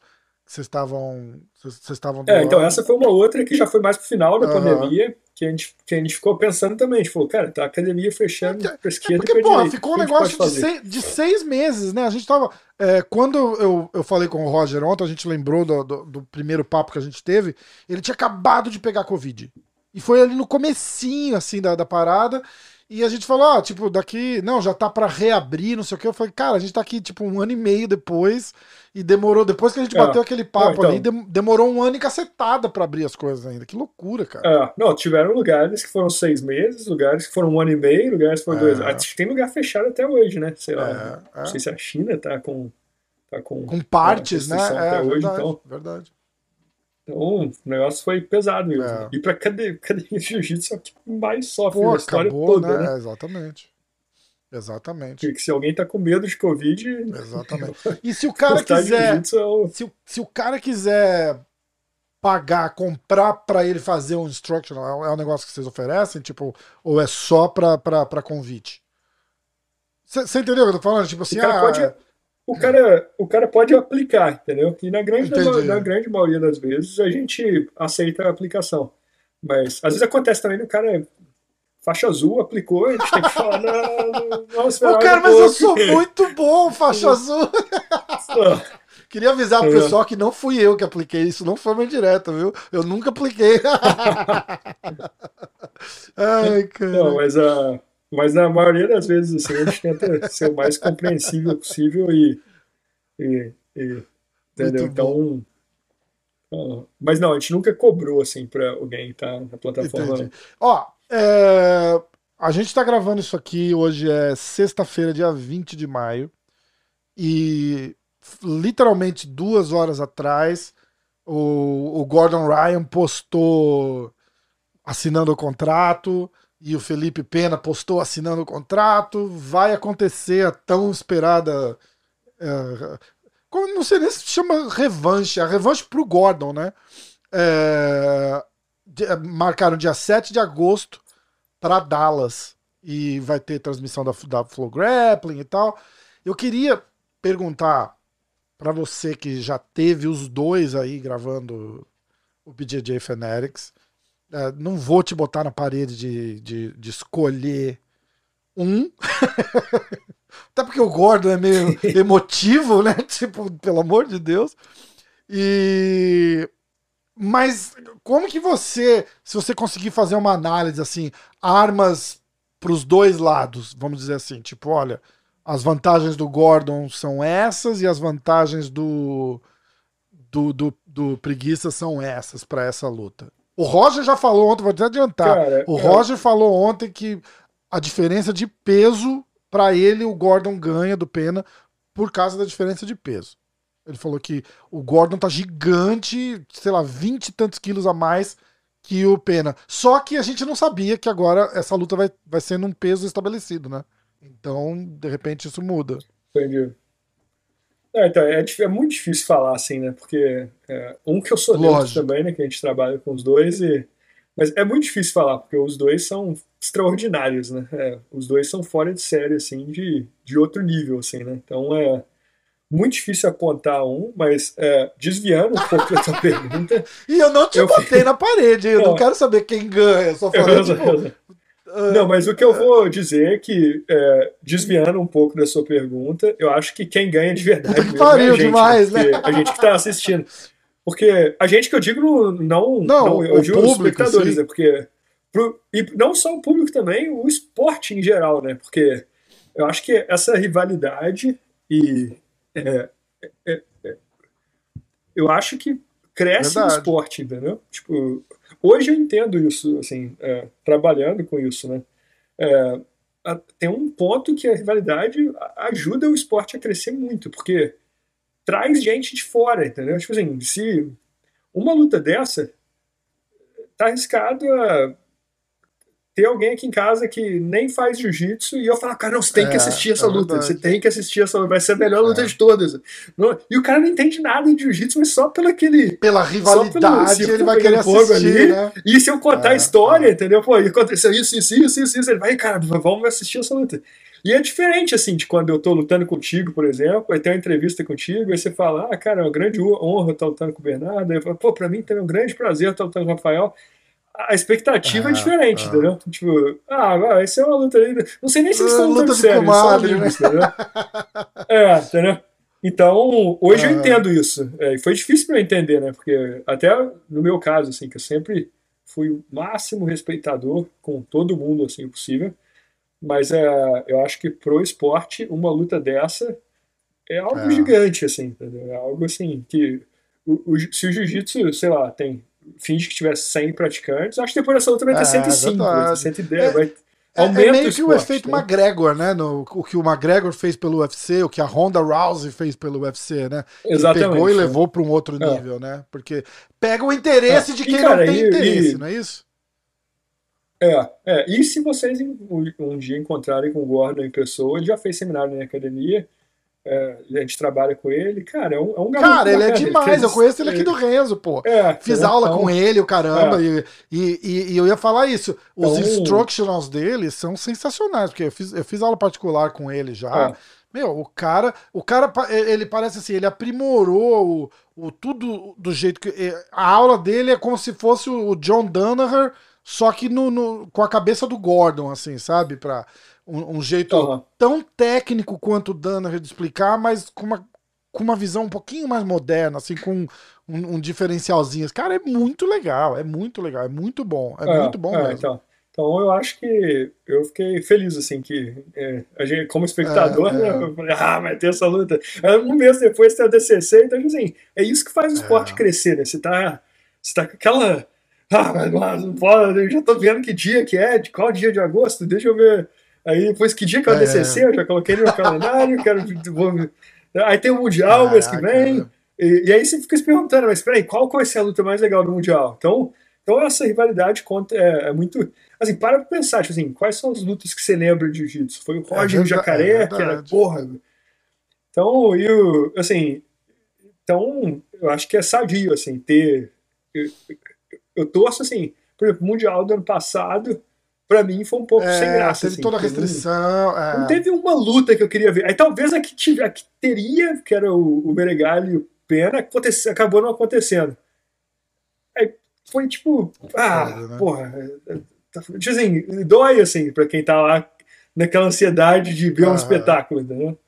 vocês estavam. Vocês estavam é, então essa foi uma outra que já foi mais pro final da uhum. pandemia, que a, gente, que a gente ficou pensando também. A gente falou, cara, tá a academia fechando é, pra esquerda. É porque, pô, ficou um negócio de seis, de seis, meses, né? A gente tava. É, quando eu, eu falei com o Roger ontem, a gente lembrou do, do, do, primeiro papo que a gente teve, ele tinha acabado de pegar Covid. E foi ali no comecinho, assim, da, da parada. E a gente falou, ó, tipo, daqui, não, já tá para reabrir, não sei o que. Eu falei, cara, a gente tá aqui, tipo, um ano e meio depois, e demorou, depois que a gente é. bateu aquele papo não, então, ali, demorou um ano e cacetada pra abrir as coisas ainda. Que loucura, cara. É, não, tiveram lugares que foram seis meses, lugares que foram um ano e meio, lugares que foram é. dois anos. Tem lugar fechado até hoje, né? Sei lá. É, não sei se a China tá com. Tá com, com partes, né? Até é, hoje, verdade, então. Verdade. Então, o negócio foi pesado mesmo. É. E pra academia, academia de jiu-jitsu é o que mais sofre Pô, a história acabou, toda, né? né? Exatamente. Exatamente. Porque se alguém tá com medo de Covid. Exatamente. E se o cara quiser. É o... Se, o, se o cara quiser pagar, comprar para ele fazer um instructional, é um negócio que vocês oferecem? Tipo, ou é só pra, pra, pra convite? Você entendeu o que eu tô falando? Tipo assim, o cara, ah, pode, é... o cara, o cara pode aplicar, entendeu? E na grande, na, na grande maioria das vezes a gente aceita a aplicação. Mas às vezes acontece também o cara faixa azul, aplicou, a gente tem que falar, não, não, vamos esperar Ô, cara, um mas eu sou muito bom, faixa azul. Queria avisar pro é. pessoal que não fui eu que apliquei isso, não foi uma direta, viu? Eu nunca apliquei. Ai, cara. Não, mas, a, mas na maioria das vezes assim, a gente tenta ser o mais compreensível possível e. e, e entendeu? Então. Mas não, a gente nunca cobrou assim para alguém estar tá na plataforma. Entendi. Ó, é, a gente está gravando isso aqui, hoje é sexta-feira, dia 20 de maio. E literalmente duas horas atrás, o, o Gordon Ryan postou assinando o contrato e o Felipe Pena postou assinando o contrato. Vai acontecer a tão esperada. É, como, não sei nem se chama revanche, a revanche pro Gordon, né? É, marcaram dia 7 de agosto para Dallas. E vai ter transmissão da, da Flow Grappling e tal. Eu queria perguntar para você que já teve os dois aí gravando o BJJ Fanatics. É, não vou te botar na parede de, de, de escolher um. Até porque o Gordon é meio emotivo, né? Tipo, pelo amor de Deus. E mas como que você, se você conseguir fazer uma análise assim, armas para os dois lados, vamos dizer assim, tipo, olha, as vantagens do Gordon são essas e as vantagens do do, do, do preguiça são essas para essa luta. O Roger já falou ontem, vou até adiantar. Cara, o Roger falou ontem que a diferença de peso para ele o Gordon ganha do Pena por causa da diferença de peso. Ele falou que o Gordon tá gigante, sei lá, 20 e tantos quilos a mais que o Pena. Só que a gente não sabia que agora essa luta vai, vai ser num peso estabelecido, né? Então, de repente, isso muda. Entendi. É, então, é, é, muito difícil falar assim, né? Porque é, um que eu sou dentro também, né? Que a gente trabalha com os dois e mas é muito difícil falar, porque os dois são extraordinários, né? É, os dois são fora de série, assim, de, de outro nível, assim, né? Então é muito difícil apontar um, mas é, desviando um pouco da tua pergunta. E eu não te eu botei na parede, eu não, não quero saber quem ganha, só falando, tipo, ah, não, mas o que eu vou dizer é que, é, desviando um pouco da sua pergunta, eu acho que quem ganha de verdade mesmo pariu é a gente, demais, né? A gente que está assistindo. Porque a gente que eu digo não, não, não eu digo público, os espectadores, sim. né? Porque pro, e não só o público também, o esporte em geral, né? Porque eu acho que essa rivalidade e é, é, é, eu acho que cresce Verdade. o esporte, entendeu? Tipo, hoje eu entendo isso, assim, é, trabalhando com isso, né? É, tem um ponto que a rivalidade ajuda o esporte a crescer muito, porque traz gente de fora, entendeu? Tipo assim, se uma luta dessa tá arriscado a ter alguém aqui em casa que nem faz jiu-jitsu e eu falar, cara, não, você tem é, que assistir essa é luta, verdade. você tem que assistir essa luta, vai ser a melhor luta é. de todas. E o cara não entende nada de jiu-jitsu, mas só pelo aquele. Pela rivalidade, pelo, ele vai querer assistir. Ali, né? E se eu contar a é, história, é. entendeu? Pô, aconteceu isso, isso, isso, isso, isso, ele vai, cara, vamos assistir essa luta. E é diferente, assim, de quando eu tô lutando contigo, por exemplo, aí tem uma entrevista contigo, aí você fala, ah, cara, é uma grande honra estar lutando com o Bernardo. Aí eu falo, pô, pra mim também é um grande prazer estar lutando com o Rafael. A expectativa é ah, é diferente, ah. entendeu? Tipo, ah, vai ser uma luta ali. Não sei nem se eles estão lutando sério, comadre, né? entendeu? é, entendeu? Então, hoje eu entendo isso. É, foi difícil para eu entender, né? Porque até no meu caso, assim, que eu sempre fui o máximo respeitador com todo mundo, assim, possível. Mas é, eu acho que pro esporte, uma luta dessa é algo é. gigante, assim, entendeu? É algo assim que. O, o, se o jiu-jitsu, sei lá, tem. Finge que tivesse 100 praticantes, acho que depois dessa luta vai ter é, 105, vai ter 110, é, vai. É, é meio que esporte, o efeito né? McGregor, né? No, o que o McGregor fez pelo UFC, o que a Ronda Rousey fez pelo UFC, né? Exatamente. pegou e levou para um outro é. nível, né? Porque pega o interesse é. de quem e, cara, não tem e, interesse, e, não é isso? É, é, e se vocês um, um dia encontrarem com o Gordon em pessoa, ele já fez seminário na academia, é, a gente trabalha com ele, cara, é um, é um garoto. Cara, ele é demais, eu conheço ele aqui do Renzo, pô. É, Fiz aula então, com ele, o caramba, é. e, e, e, eu ia falar isso. Os então, instructionals dele são sensacionais, porque eu fiz, eu fiz aula particular com ele já. É. Meu, o cara, o cara, ele parece assim, ele aprimorou o, o tudo do jeito que. A aula dele é como se fosse o John Danaher só que no, no, com a cabeça do Gordon, assim, sabe? Pra um, um jeito uhum. tão técnico quanto o Danaher de explicar, mas com uma, com uma visão um pouquinho mais moderna, assim, com um, um diferencialzinho. Cara, é muito legal, é muito legal, é muito bom, é, é muito bom é, mesmo. Então. Então eu acho que eu fiquei feliz, assim, que é, a gente, como espectador, é, né, é. eu falei, ah, vai ter essa luta. Um mês depois tem a DCC, então assim, é isso que faz o esporte é. crescer, né? Você tá, você tá com aquela ah, mas não pode, eu já tô vendo que dia que é, de qual dia de agosto, deixa eu ver. Aí depois que dia que o é. DCC, eu já coloquei no meu calendário, quero. Vou, aí tem o Mundial mês que vem. E, e, aí você fica se perguntando, mas peraí, qual vai ser a luta mais legal do Mundial? Então, então essa rivalidade conta, é, é muito. Assim, para pra pensar, tipo assim, quais são as lutas que você lembra de jiu-jitsu? Foi o é Roger é Jacaré, é que era porra. Então, eu, assim, então, eu acho que é sadio, assim, ter eu torço assim, por exemplo, o Mundial do ano passado, pra mim foi um pouco é, sem graça. Teve assim, toda a restrição. Não, é. não, teve uma luta que eu queria ver. Aí talvez a que, tive, a que teria, que era o, o Meregali e o Pena, acabou não acontecendo. Aí foi tipo, ah, né? porra. É, é, tá, tipo assim, dói assim pra quem tá lá naquela ansiedade de ver ah, um espetáculo, entendeu?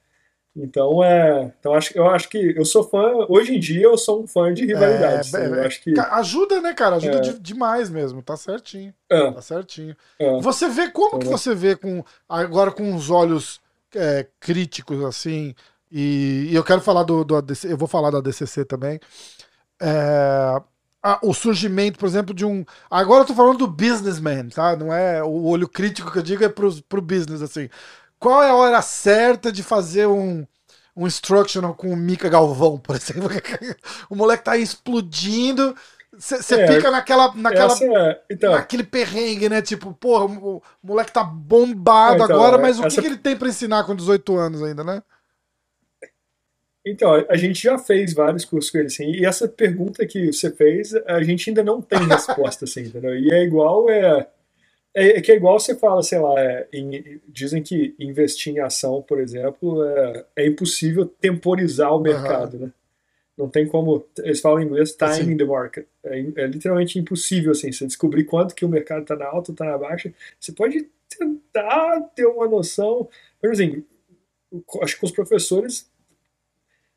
Então é, então acho, eu acho que eu sou fã. Hoje em dia eu sou um fã de rivalidades. É, eu acho que ajuda, né, cara? Ajuda é. de, demais mesmo. Tá certinho. É. Tá certinho. É. Você vê como que é. você vê com agora com os olhos é, críticos assim. E, e, eu quero falar do, do ADC, eu vou falar da DCC também. A, o surgimento, por exemplo, de um. Agora eu tô falando do businessman, tá? Não é o olho crítico que eu digo, é pro, pro business, assim qual é a hora certa de fazer um, um instructional com o Mika Galvão, por exemplo. o moleque tá explodindo. Você é, fica naquela. naquela é, então, naquele perrengue, né? Tipo, porra, o, moleque tá bombado então, agora, mas o essa... que, que ele tem para ensinar com 18 anos ainda, né? Então, a gente já fez vários cursos com ele, assim, e essa pergunta que você fez, a gente ainda não tem resposta, assim, entendeu? E é igual, é, é, é que é igual você fala, sei lá, é, em, dizem que investir em ação, por exemplo, é, é impossível temporizar o mercado, uhum. né? Não tem como, eles falam em inglês, timing the market. É, é, literalmente impossível, assim, você descobrir quanto que o mercado está na alta ou está na baixa. Você pode tentar ter uma noção, mas assim, acho que os professores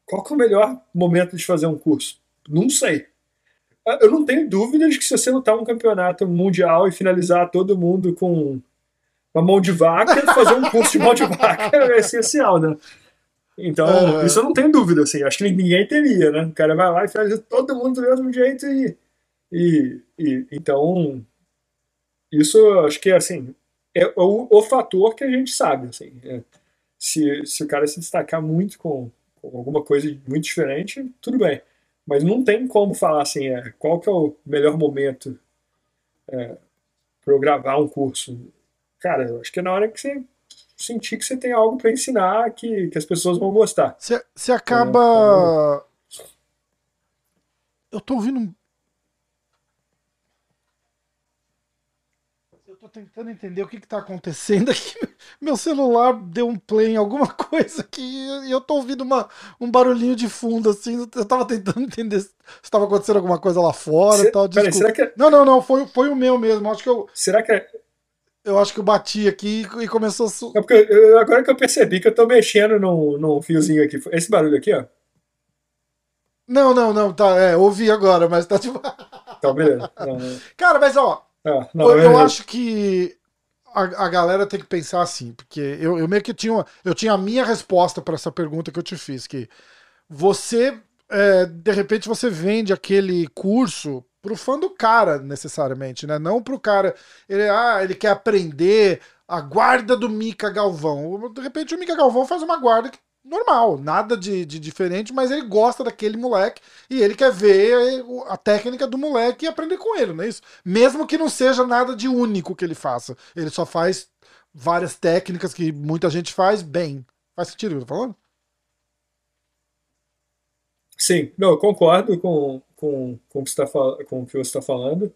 qual que é o melhor momento de fazer um curso? Não sei. Eu não tenho dúvida de que se você lutar um campeonato mundial e finalizar todo mundo com uma mão de vaca, fazer um curso de mão de vaca é essencial, né? Então, uhum. isso eu não tenho dúvida, assim. Acho que ninguém teria, né? O cara vai lá e faz todo mundo do mesmo jeito e... e, e então, isso acho que, assim, é o, o fator que a gente sabe, assim. É, se, se o cara se destacar muito com alguma coisa muito diferente, tudo bem. Mas não tem como falar assim, é, qual que é o melhor momento é, para eu gravar um curso. Cara, eu acho que é na hora que você sentir que você tem algo para ensinar que, que as pessoas vão gostar. Você acaba. É, eu tô ouvindo tentando entender o que, que tá acontecendo aqui. Meu celular deu um play em alguma coisa aqui e eu tô ouvindo uma, um barulhinho de fundo, assim. Eu tava tentando entender se estava acontecendo alguma coisa lá fora e tal. Peraí, será que... É- não, não, não, foi, foi o meu mesmo. Acho que eu. Será que é. Eu acho que eu bati aqui e começou a. Su... É porque eu, agora que eu percebi que eu tô mexendo num, num fiozinho aqui. Esse barulho aqui, ó. Não, não, não, tá. É, ouvi agora, mas tá tipo. Tá, beleza. Não, não. Cara, mas ó, é, não, eu, eu acho que a, a, galera tem que pensar assim, porque eu, eu meio que tinha, eu tinha a minha resposta para essa pergunta que eu te fiz, que você, é, de repente, você vende aquele curso pro fã do cara, necessariamente, né? Não pro cara, ele, ah, ele quer aprender a guarda do Mika Galvão. De repente o Mika Galvão faz uma guarda que normal, nada de, de, diferente, mas ele gosta daquele moleque e ele quer ver a técnica do moleque e aprender com ele, não é isso? Mesmo que não seja nada de único que ele faça. Ele só faz várias técnicas que muita gente faz bem. Faz sentido o que eu tô falando? Sim, não, eu concordo com, com, com, o que tá, com o que você está falando,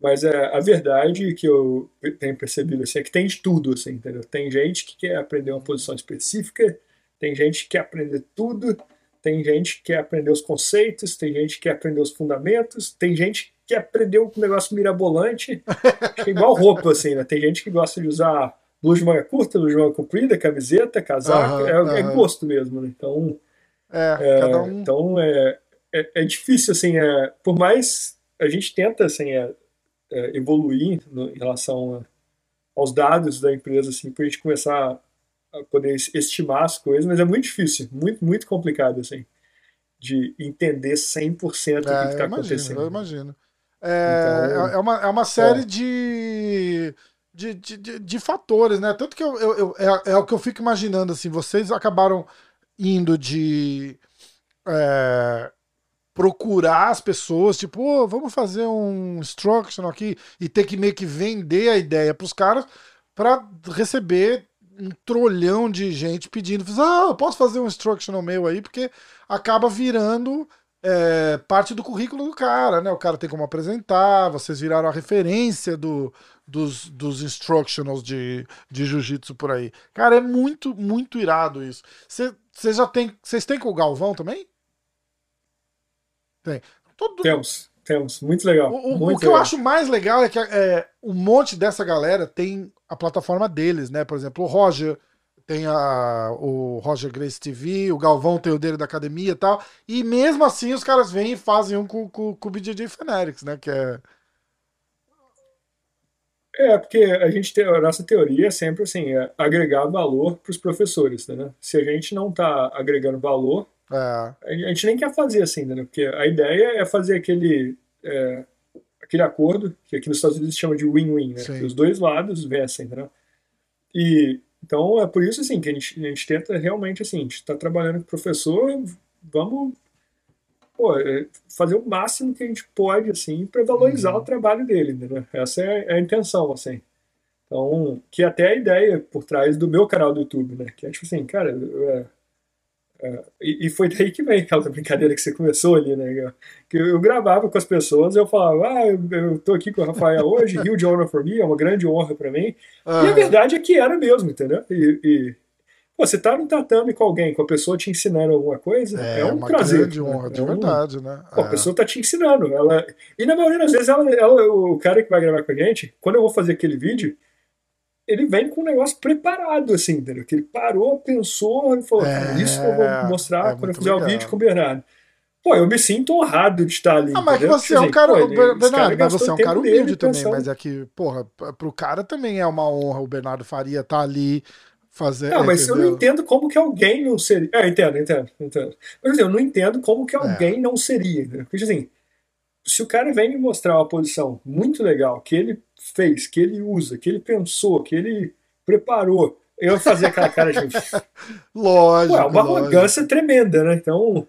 mas é, a verdade que eu tenho percebido assim, é que tem de tudo, assim, entendeu? Tem gente que quer aprender uma posição específica, tem gente que quer aprender tudo, tem gente que quer aprender os conceitos, tem gente que quer aprender os fundamentos, tem gente que quer aprender um negócio mirabolante, é igual roupa, assim, né? Tem gente que gosta de usar blusa de manga curta, blusa de manga comprida, camiseta, casaco, uhum, é, uhum. é, gosto mesmo, né? Então, é, é um... então é, é, é, difícil, assim, é, por mais a gente tenta, assim, é, evoluir no, em relação a, aos dados da empresa, assim, para a gente começar poder estimar as coisas, mas é muito difícil, muito, muito complicado, assim, de entender 100% o que é, está acontecendo. Eu imagino. É, então, é, uma, é uma série é. de, de, de, de, fatores, né? Tanto que eu, eu, eu é, é, o que eu fico imaginando, assim, vocês acabaram indo de é, procurar as pessoas, tipo, oh, vamos fazer um instruction aqui e ter que meio que vender a ideia para os caras para receber um trolhão de gente pedindo, ah, eu posso fazer um instructional meu aí, porque acaba virando é, parte do currículo do cara, né? O cara tem como apresentar, vocês viraram a referência do, dos, dos instructionals de, de jiu-jitsu por aí. Cara, é muito, muito irado isso. Vocês já tem. Vocês têm com o Galvão também? Tem. Todo... Temos, temos. Muito legal. O, muito o que legal. eu acho mais legal é que é, um monte dessa galera tem a plataforma deles, né? Por exemplo, o Roger tem a, o Roger Grace TV, o Galvão tem o dele da academia e tal. E mesmo assim os caras vêm e fazem um com, com, com o BJJ Fenerics, né? Que é. É, porque a gente tem, a nossa teoria é sempre assim, é agregar valor para os professores, né? Se a gente não está agregando valor, é. a gente nem quer fazer assim, né? Porque a ideia é fazer aquele é, aquele acordo, que aqui nos Estados Unidos se chama de win-win, né? Que os dois lados vencem, né? E Então é por isso assim que a gente, a gente tenta realmente assim, a gente está trabalhando com o professor, vamos pô, é, fazer o máximo que a gente pode assim para valorizar uhum. o trabalho dele, né? Essa é, é, a intenção assim. Então, que é até a ideia por trás do meu canal do YouTube, né? Que é tipo assim, cara, é, e, e, foi daí que vem aquela brincadeira que você começou ali, né? Que eu, eu gravava com as pessoas, eu falava, ah, eu, eu tô aqui com o Rafael hoje, huge honor for me, é uma grande honra para mim. Uhum. E a verdade é que era mesmo, entendeu? E, e pô, você tá no tatame com alguém, com a pessoa te ensinando alguma coisa, é, é um uma prazer. grande honra, de é um, verdade, né? Pô, A é. pessoa tá te ensinando. Ela, e na maioria das vezes, ela, ela, o cara que vai gravar com a gente, quando eu vou fazer aquele vídeo, ele vem com um negócio preparado, assim, entendeu? Que ele parou, pensou e falou: é, isso que eu vou mostrar é quando eu fizer legal. o vídeo com o Bernardo. Pô, eu me sinto honrado de estar ali. Ah, mas que você é um cara. Pô, Bernardo, mas você é um cara humilde também, pensando. mas é que, porra, pro cara também é uma honra o Bernardo Faria estar tá ali fazer. Não, mas entendeu? eu não entendo como que alguém não seria. É, entendo, entendo, entendo. Mas assim, eu não entendo como que é. alguém é. não seria. Porque assim, se o cara vem me mostrar uma posição muito legal, que ele fez, que ele usa, que ele pensou, que ele preparou, eu fazer aquela cara de. lógico. Ué, uma arrogância tremenda, né? Então.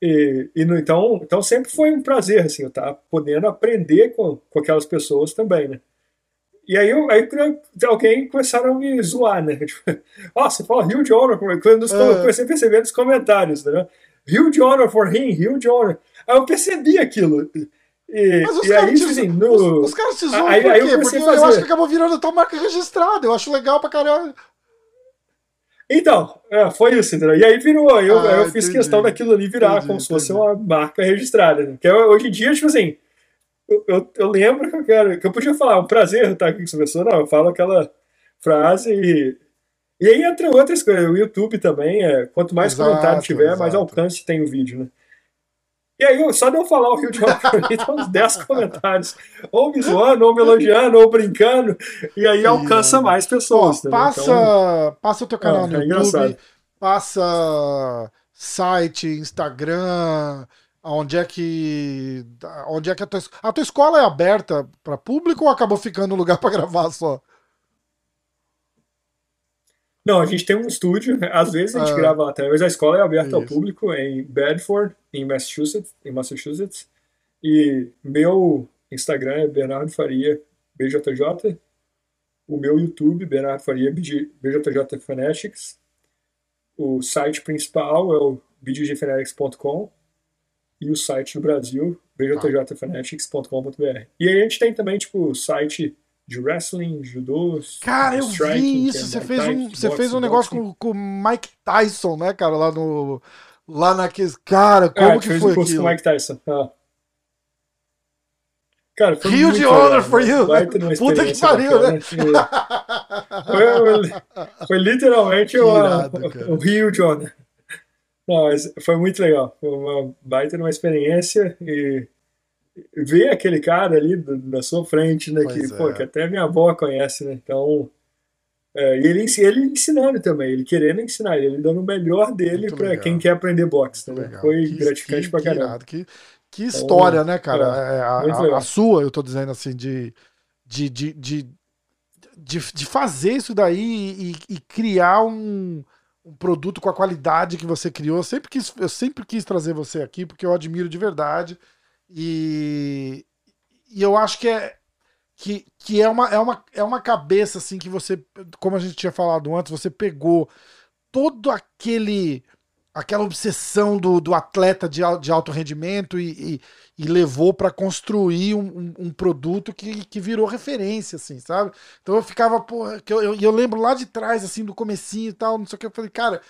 E, e no, então, então sempre foi um prazer, assim, eu estar podendo aprender com, com aquelas pessoas também, né? E aí, eu, aí alguém começaram a me zoar, né? Tipo, oh, você fala huge honor, quando eu comecei a perceber nos comentários, né? Huge honor for him, huge honor. Aí eu percebi aquilo. E, Mas os e caras te, assim, no... os, os caras te zoam aí, por quê? Eu Porque eu, acho que acabou virando tua marca registrada. Eu acho legal pra caralho. Então, é, foi isso, entendeu? E aí virou, eu, ah, eu fiz questão daquilo ali virar entendi, como se fosse uma marca registrada. Né? Que hoje em dia, tipo assim, eu, eu, eu, lembro que eu quero, que eu podia falar, um prazer estar aqui com essa pessoa, não, eu falo aquela frase e. E aí entra outras coisas, o YouTube também, é, quanto mais exato, comentário tiver, exato. mais alcance tem o vídeo, né? E aí, só de eu falar o Rio de Janeiro, tem uns 10 comentários. Ou me zoando, ou me elogiando, ou brincando. E aí alcança mais pessoas. Ó, passa, então, passa o teu canal é, no é YouTube, engraçado. passa site, Instagram, onde é que. Onde é que a tua, a tua escola é aberta para público ou acabou ficando um lugar para gravar só? Não, a gente tem um estúdio, às vezes a gente ah, grava até, mas a escola é aberta isso. ao público em Bedford, em Massachusetts, em Massachusetts. E meu Instagram é Bernardo Faria BJJ. O meu YouTube, Bernardo Faria BJJ Fanatics. O site principal é o bjjfanatics.com e o site do Brasil, bjjfanatics.com.br. E aí a gente tem também, tipo, o site de wrestling, judô. Cara, eu vi isso. Você fez um, você fez um negócio com, com o Mike Tyson, né, cara, lá no. Lá naqueles. Cara, é, como é, que foi aquilo? Com Mike Tyson. Ah. Cara, foi Rio de honor for you. Puta que pariu, né? Foi, foi literalmente o, o Rio de honor. Não, mas foi muito legal. Foi uma baita uma experiência e ver aquele cara ali na sua frente, né? que, é. pô, que até minha avó conhece, né? Então. É, e ele, ele ensinando também, ele querendo ensinar, ele dando o melhor dele para quem quer aprender boxe. Né? Foi que, gratificante que, pra caramba. Que, que então, história, então, né, cara? É, é a, a, a, sua, eu tô dizendo assim, de, de, de, de, de, de fazer isso daí e, e criar um, um produto com a qualidade que você criou. Eu sempre quis, eu sempre quis trazer você aqui, porque eu admiro de verdade. E, e eu acho que é que, que é, uma, é, uma, é uma cabeça assim que você, como a gente tinha falado antes, você pegou todo aquele aquela obsessão do, do atleta de, de alto rendimento e, e, e levou para construir um, um, um, produto que, que virou referência, assim, sabe? Então eu ficava, porra, que eu, eu, eu lembro lá de trás, assim, do comecinho e tal, não sei o que, eu falei, cara,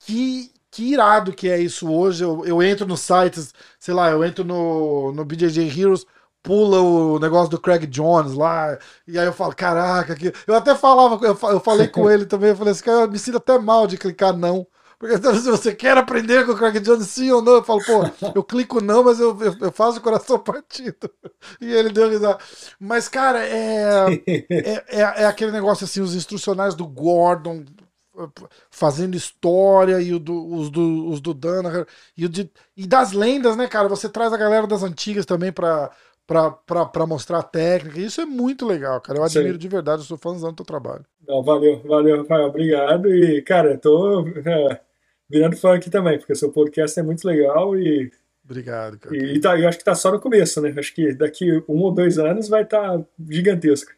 que que irado que é isso hoje. Eu, eu entro nos sites, sei lá, eu entro no, no BJJ Heroes, pula o negócio do Craig Jones lá, e aí eu falo, caraca, que... eu até falava, eu, eu falei com ele também, eu falei assim, cara, eu me sinto até mal de clicar não. Porque então, se você quer aprender com o Craig Jones, sim ou não, eu falo, pô, eu clico não, mas eu, eu, eu faço o coração partido. E ele deu risada. Mas, cara, é, é, é, é, aquele negócio assim, os instrucionais do Gordon, fazendo história e o do, os, do, os do Danaher e, o de, e das lendas, né, cara? Você traz a galera das antigas também pra, pra, pra, pra mostrar a técnica. Isso é muito legal, cara. Eu admiro Sim. de verdade, eu sou fãzão do teu trabalho. Não, valeu, valeu, Rafael. Obrigado. E, cara, tô é, virando fã aqui também, porque seu podcast é muito legal e. Obrigado, cara. E, e tá, eu acho que tá só no começo, né? Acho que daqui um ou dois anos vai estar tá gigantesco.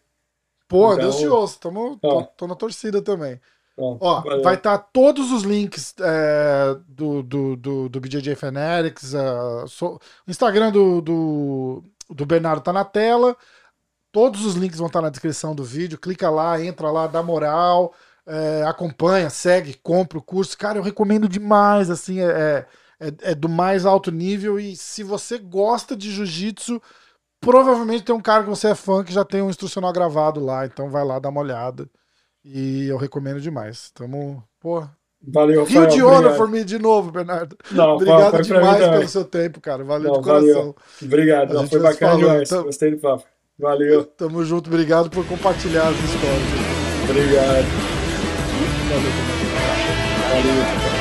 Pô, então, Deus te ouça. Tamo, tô, tô, na torcida também. Ó, vai estar tá todos os links é, do, do, do, do BJJ Fanatics, uh, so, o Instagram do, do, do Bernardo tá na tela. Todos os links vão estar na descrição do vídeo. Clica lá, entra lá, dá moral, é, acompanha, segue, compra o curso. Cara, eu recomendo demais, assim, é, é, é do mais alto nível. E se você gosta de jiu-jitsu, provavelmente tem um cara que você é fã que já tem um instrucional gravado lá. Então vai lá, dá uma olhada. E eu recomendo demais. Tamo, pô, Valeu, Rio de Honor por mim de novo, Bernardo. Não, obrigado demais pelo seu tempo, cara. Valeu Não, de coração. Valeu. Obrigado, Não, foi bacana demais. Então... Gostei do papo. Valeu. Tamo junto, obrigado por compartilhar as histórias. Obrigado. Valeu. Valeu.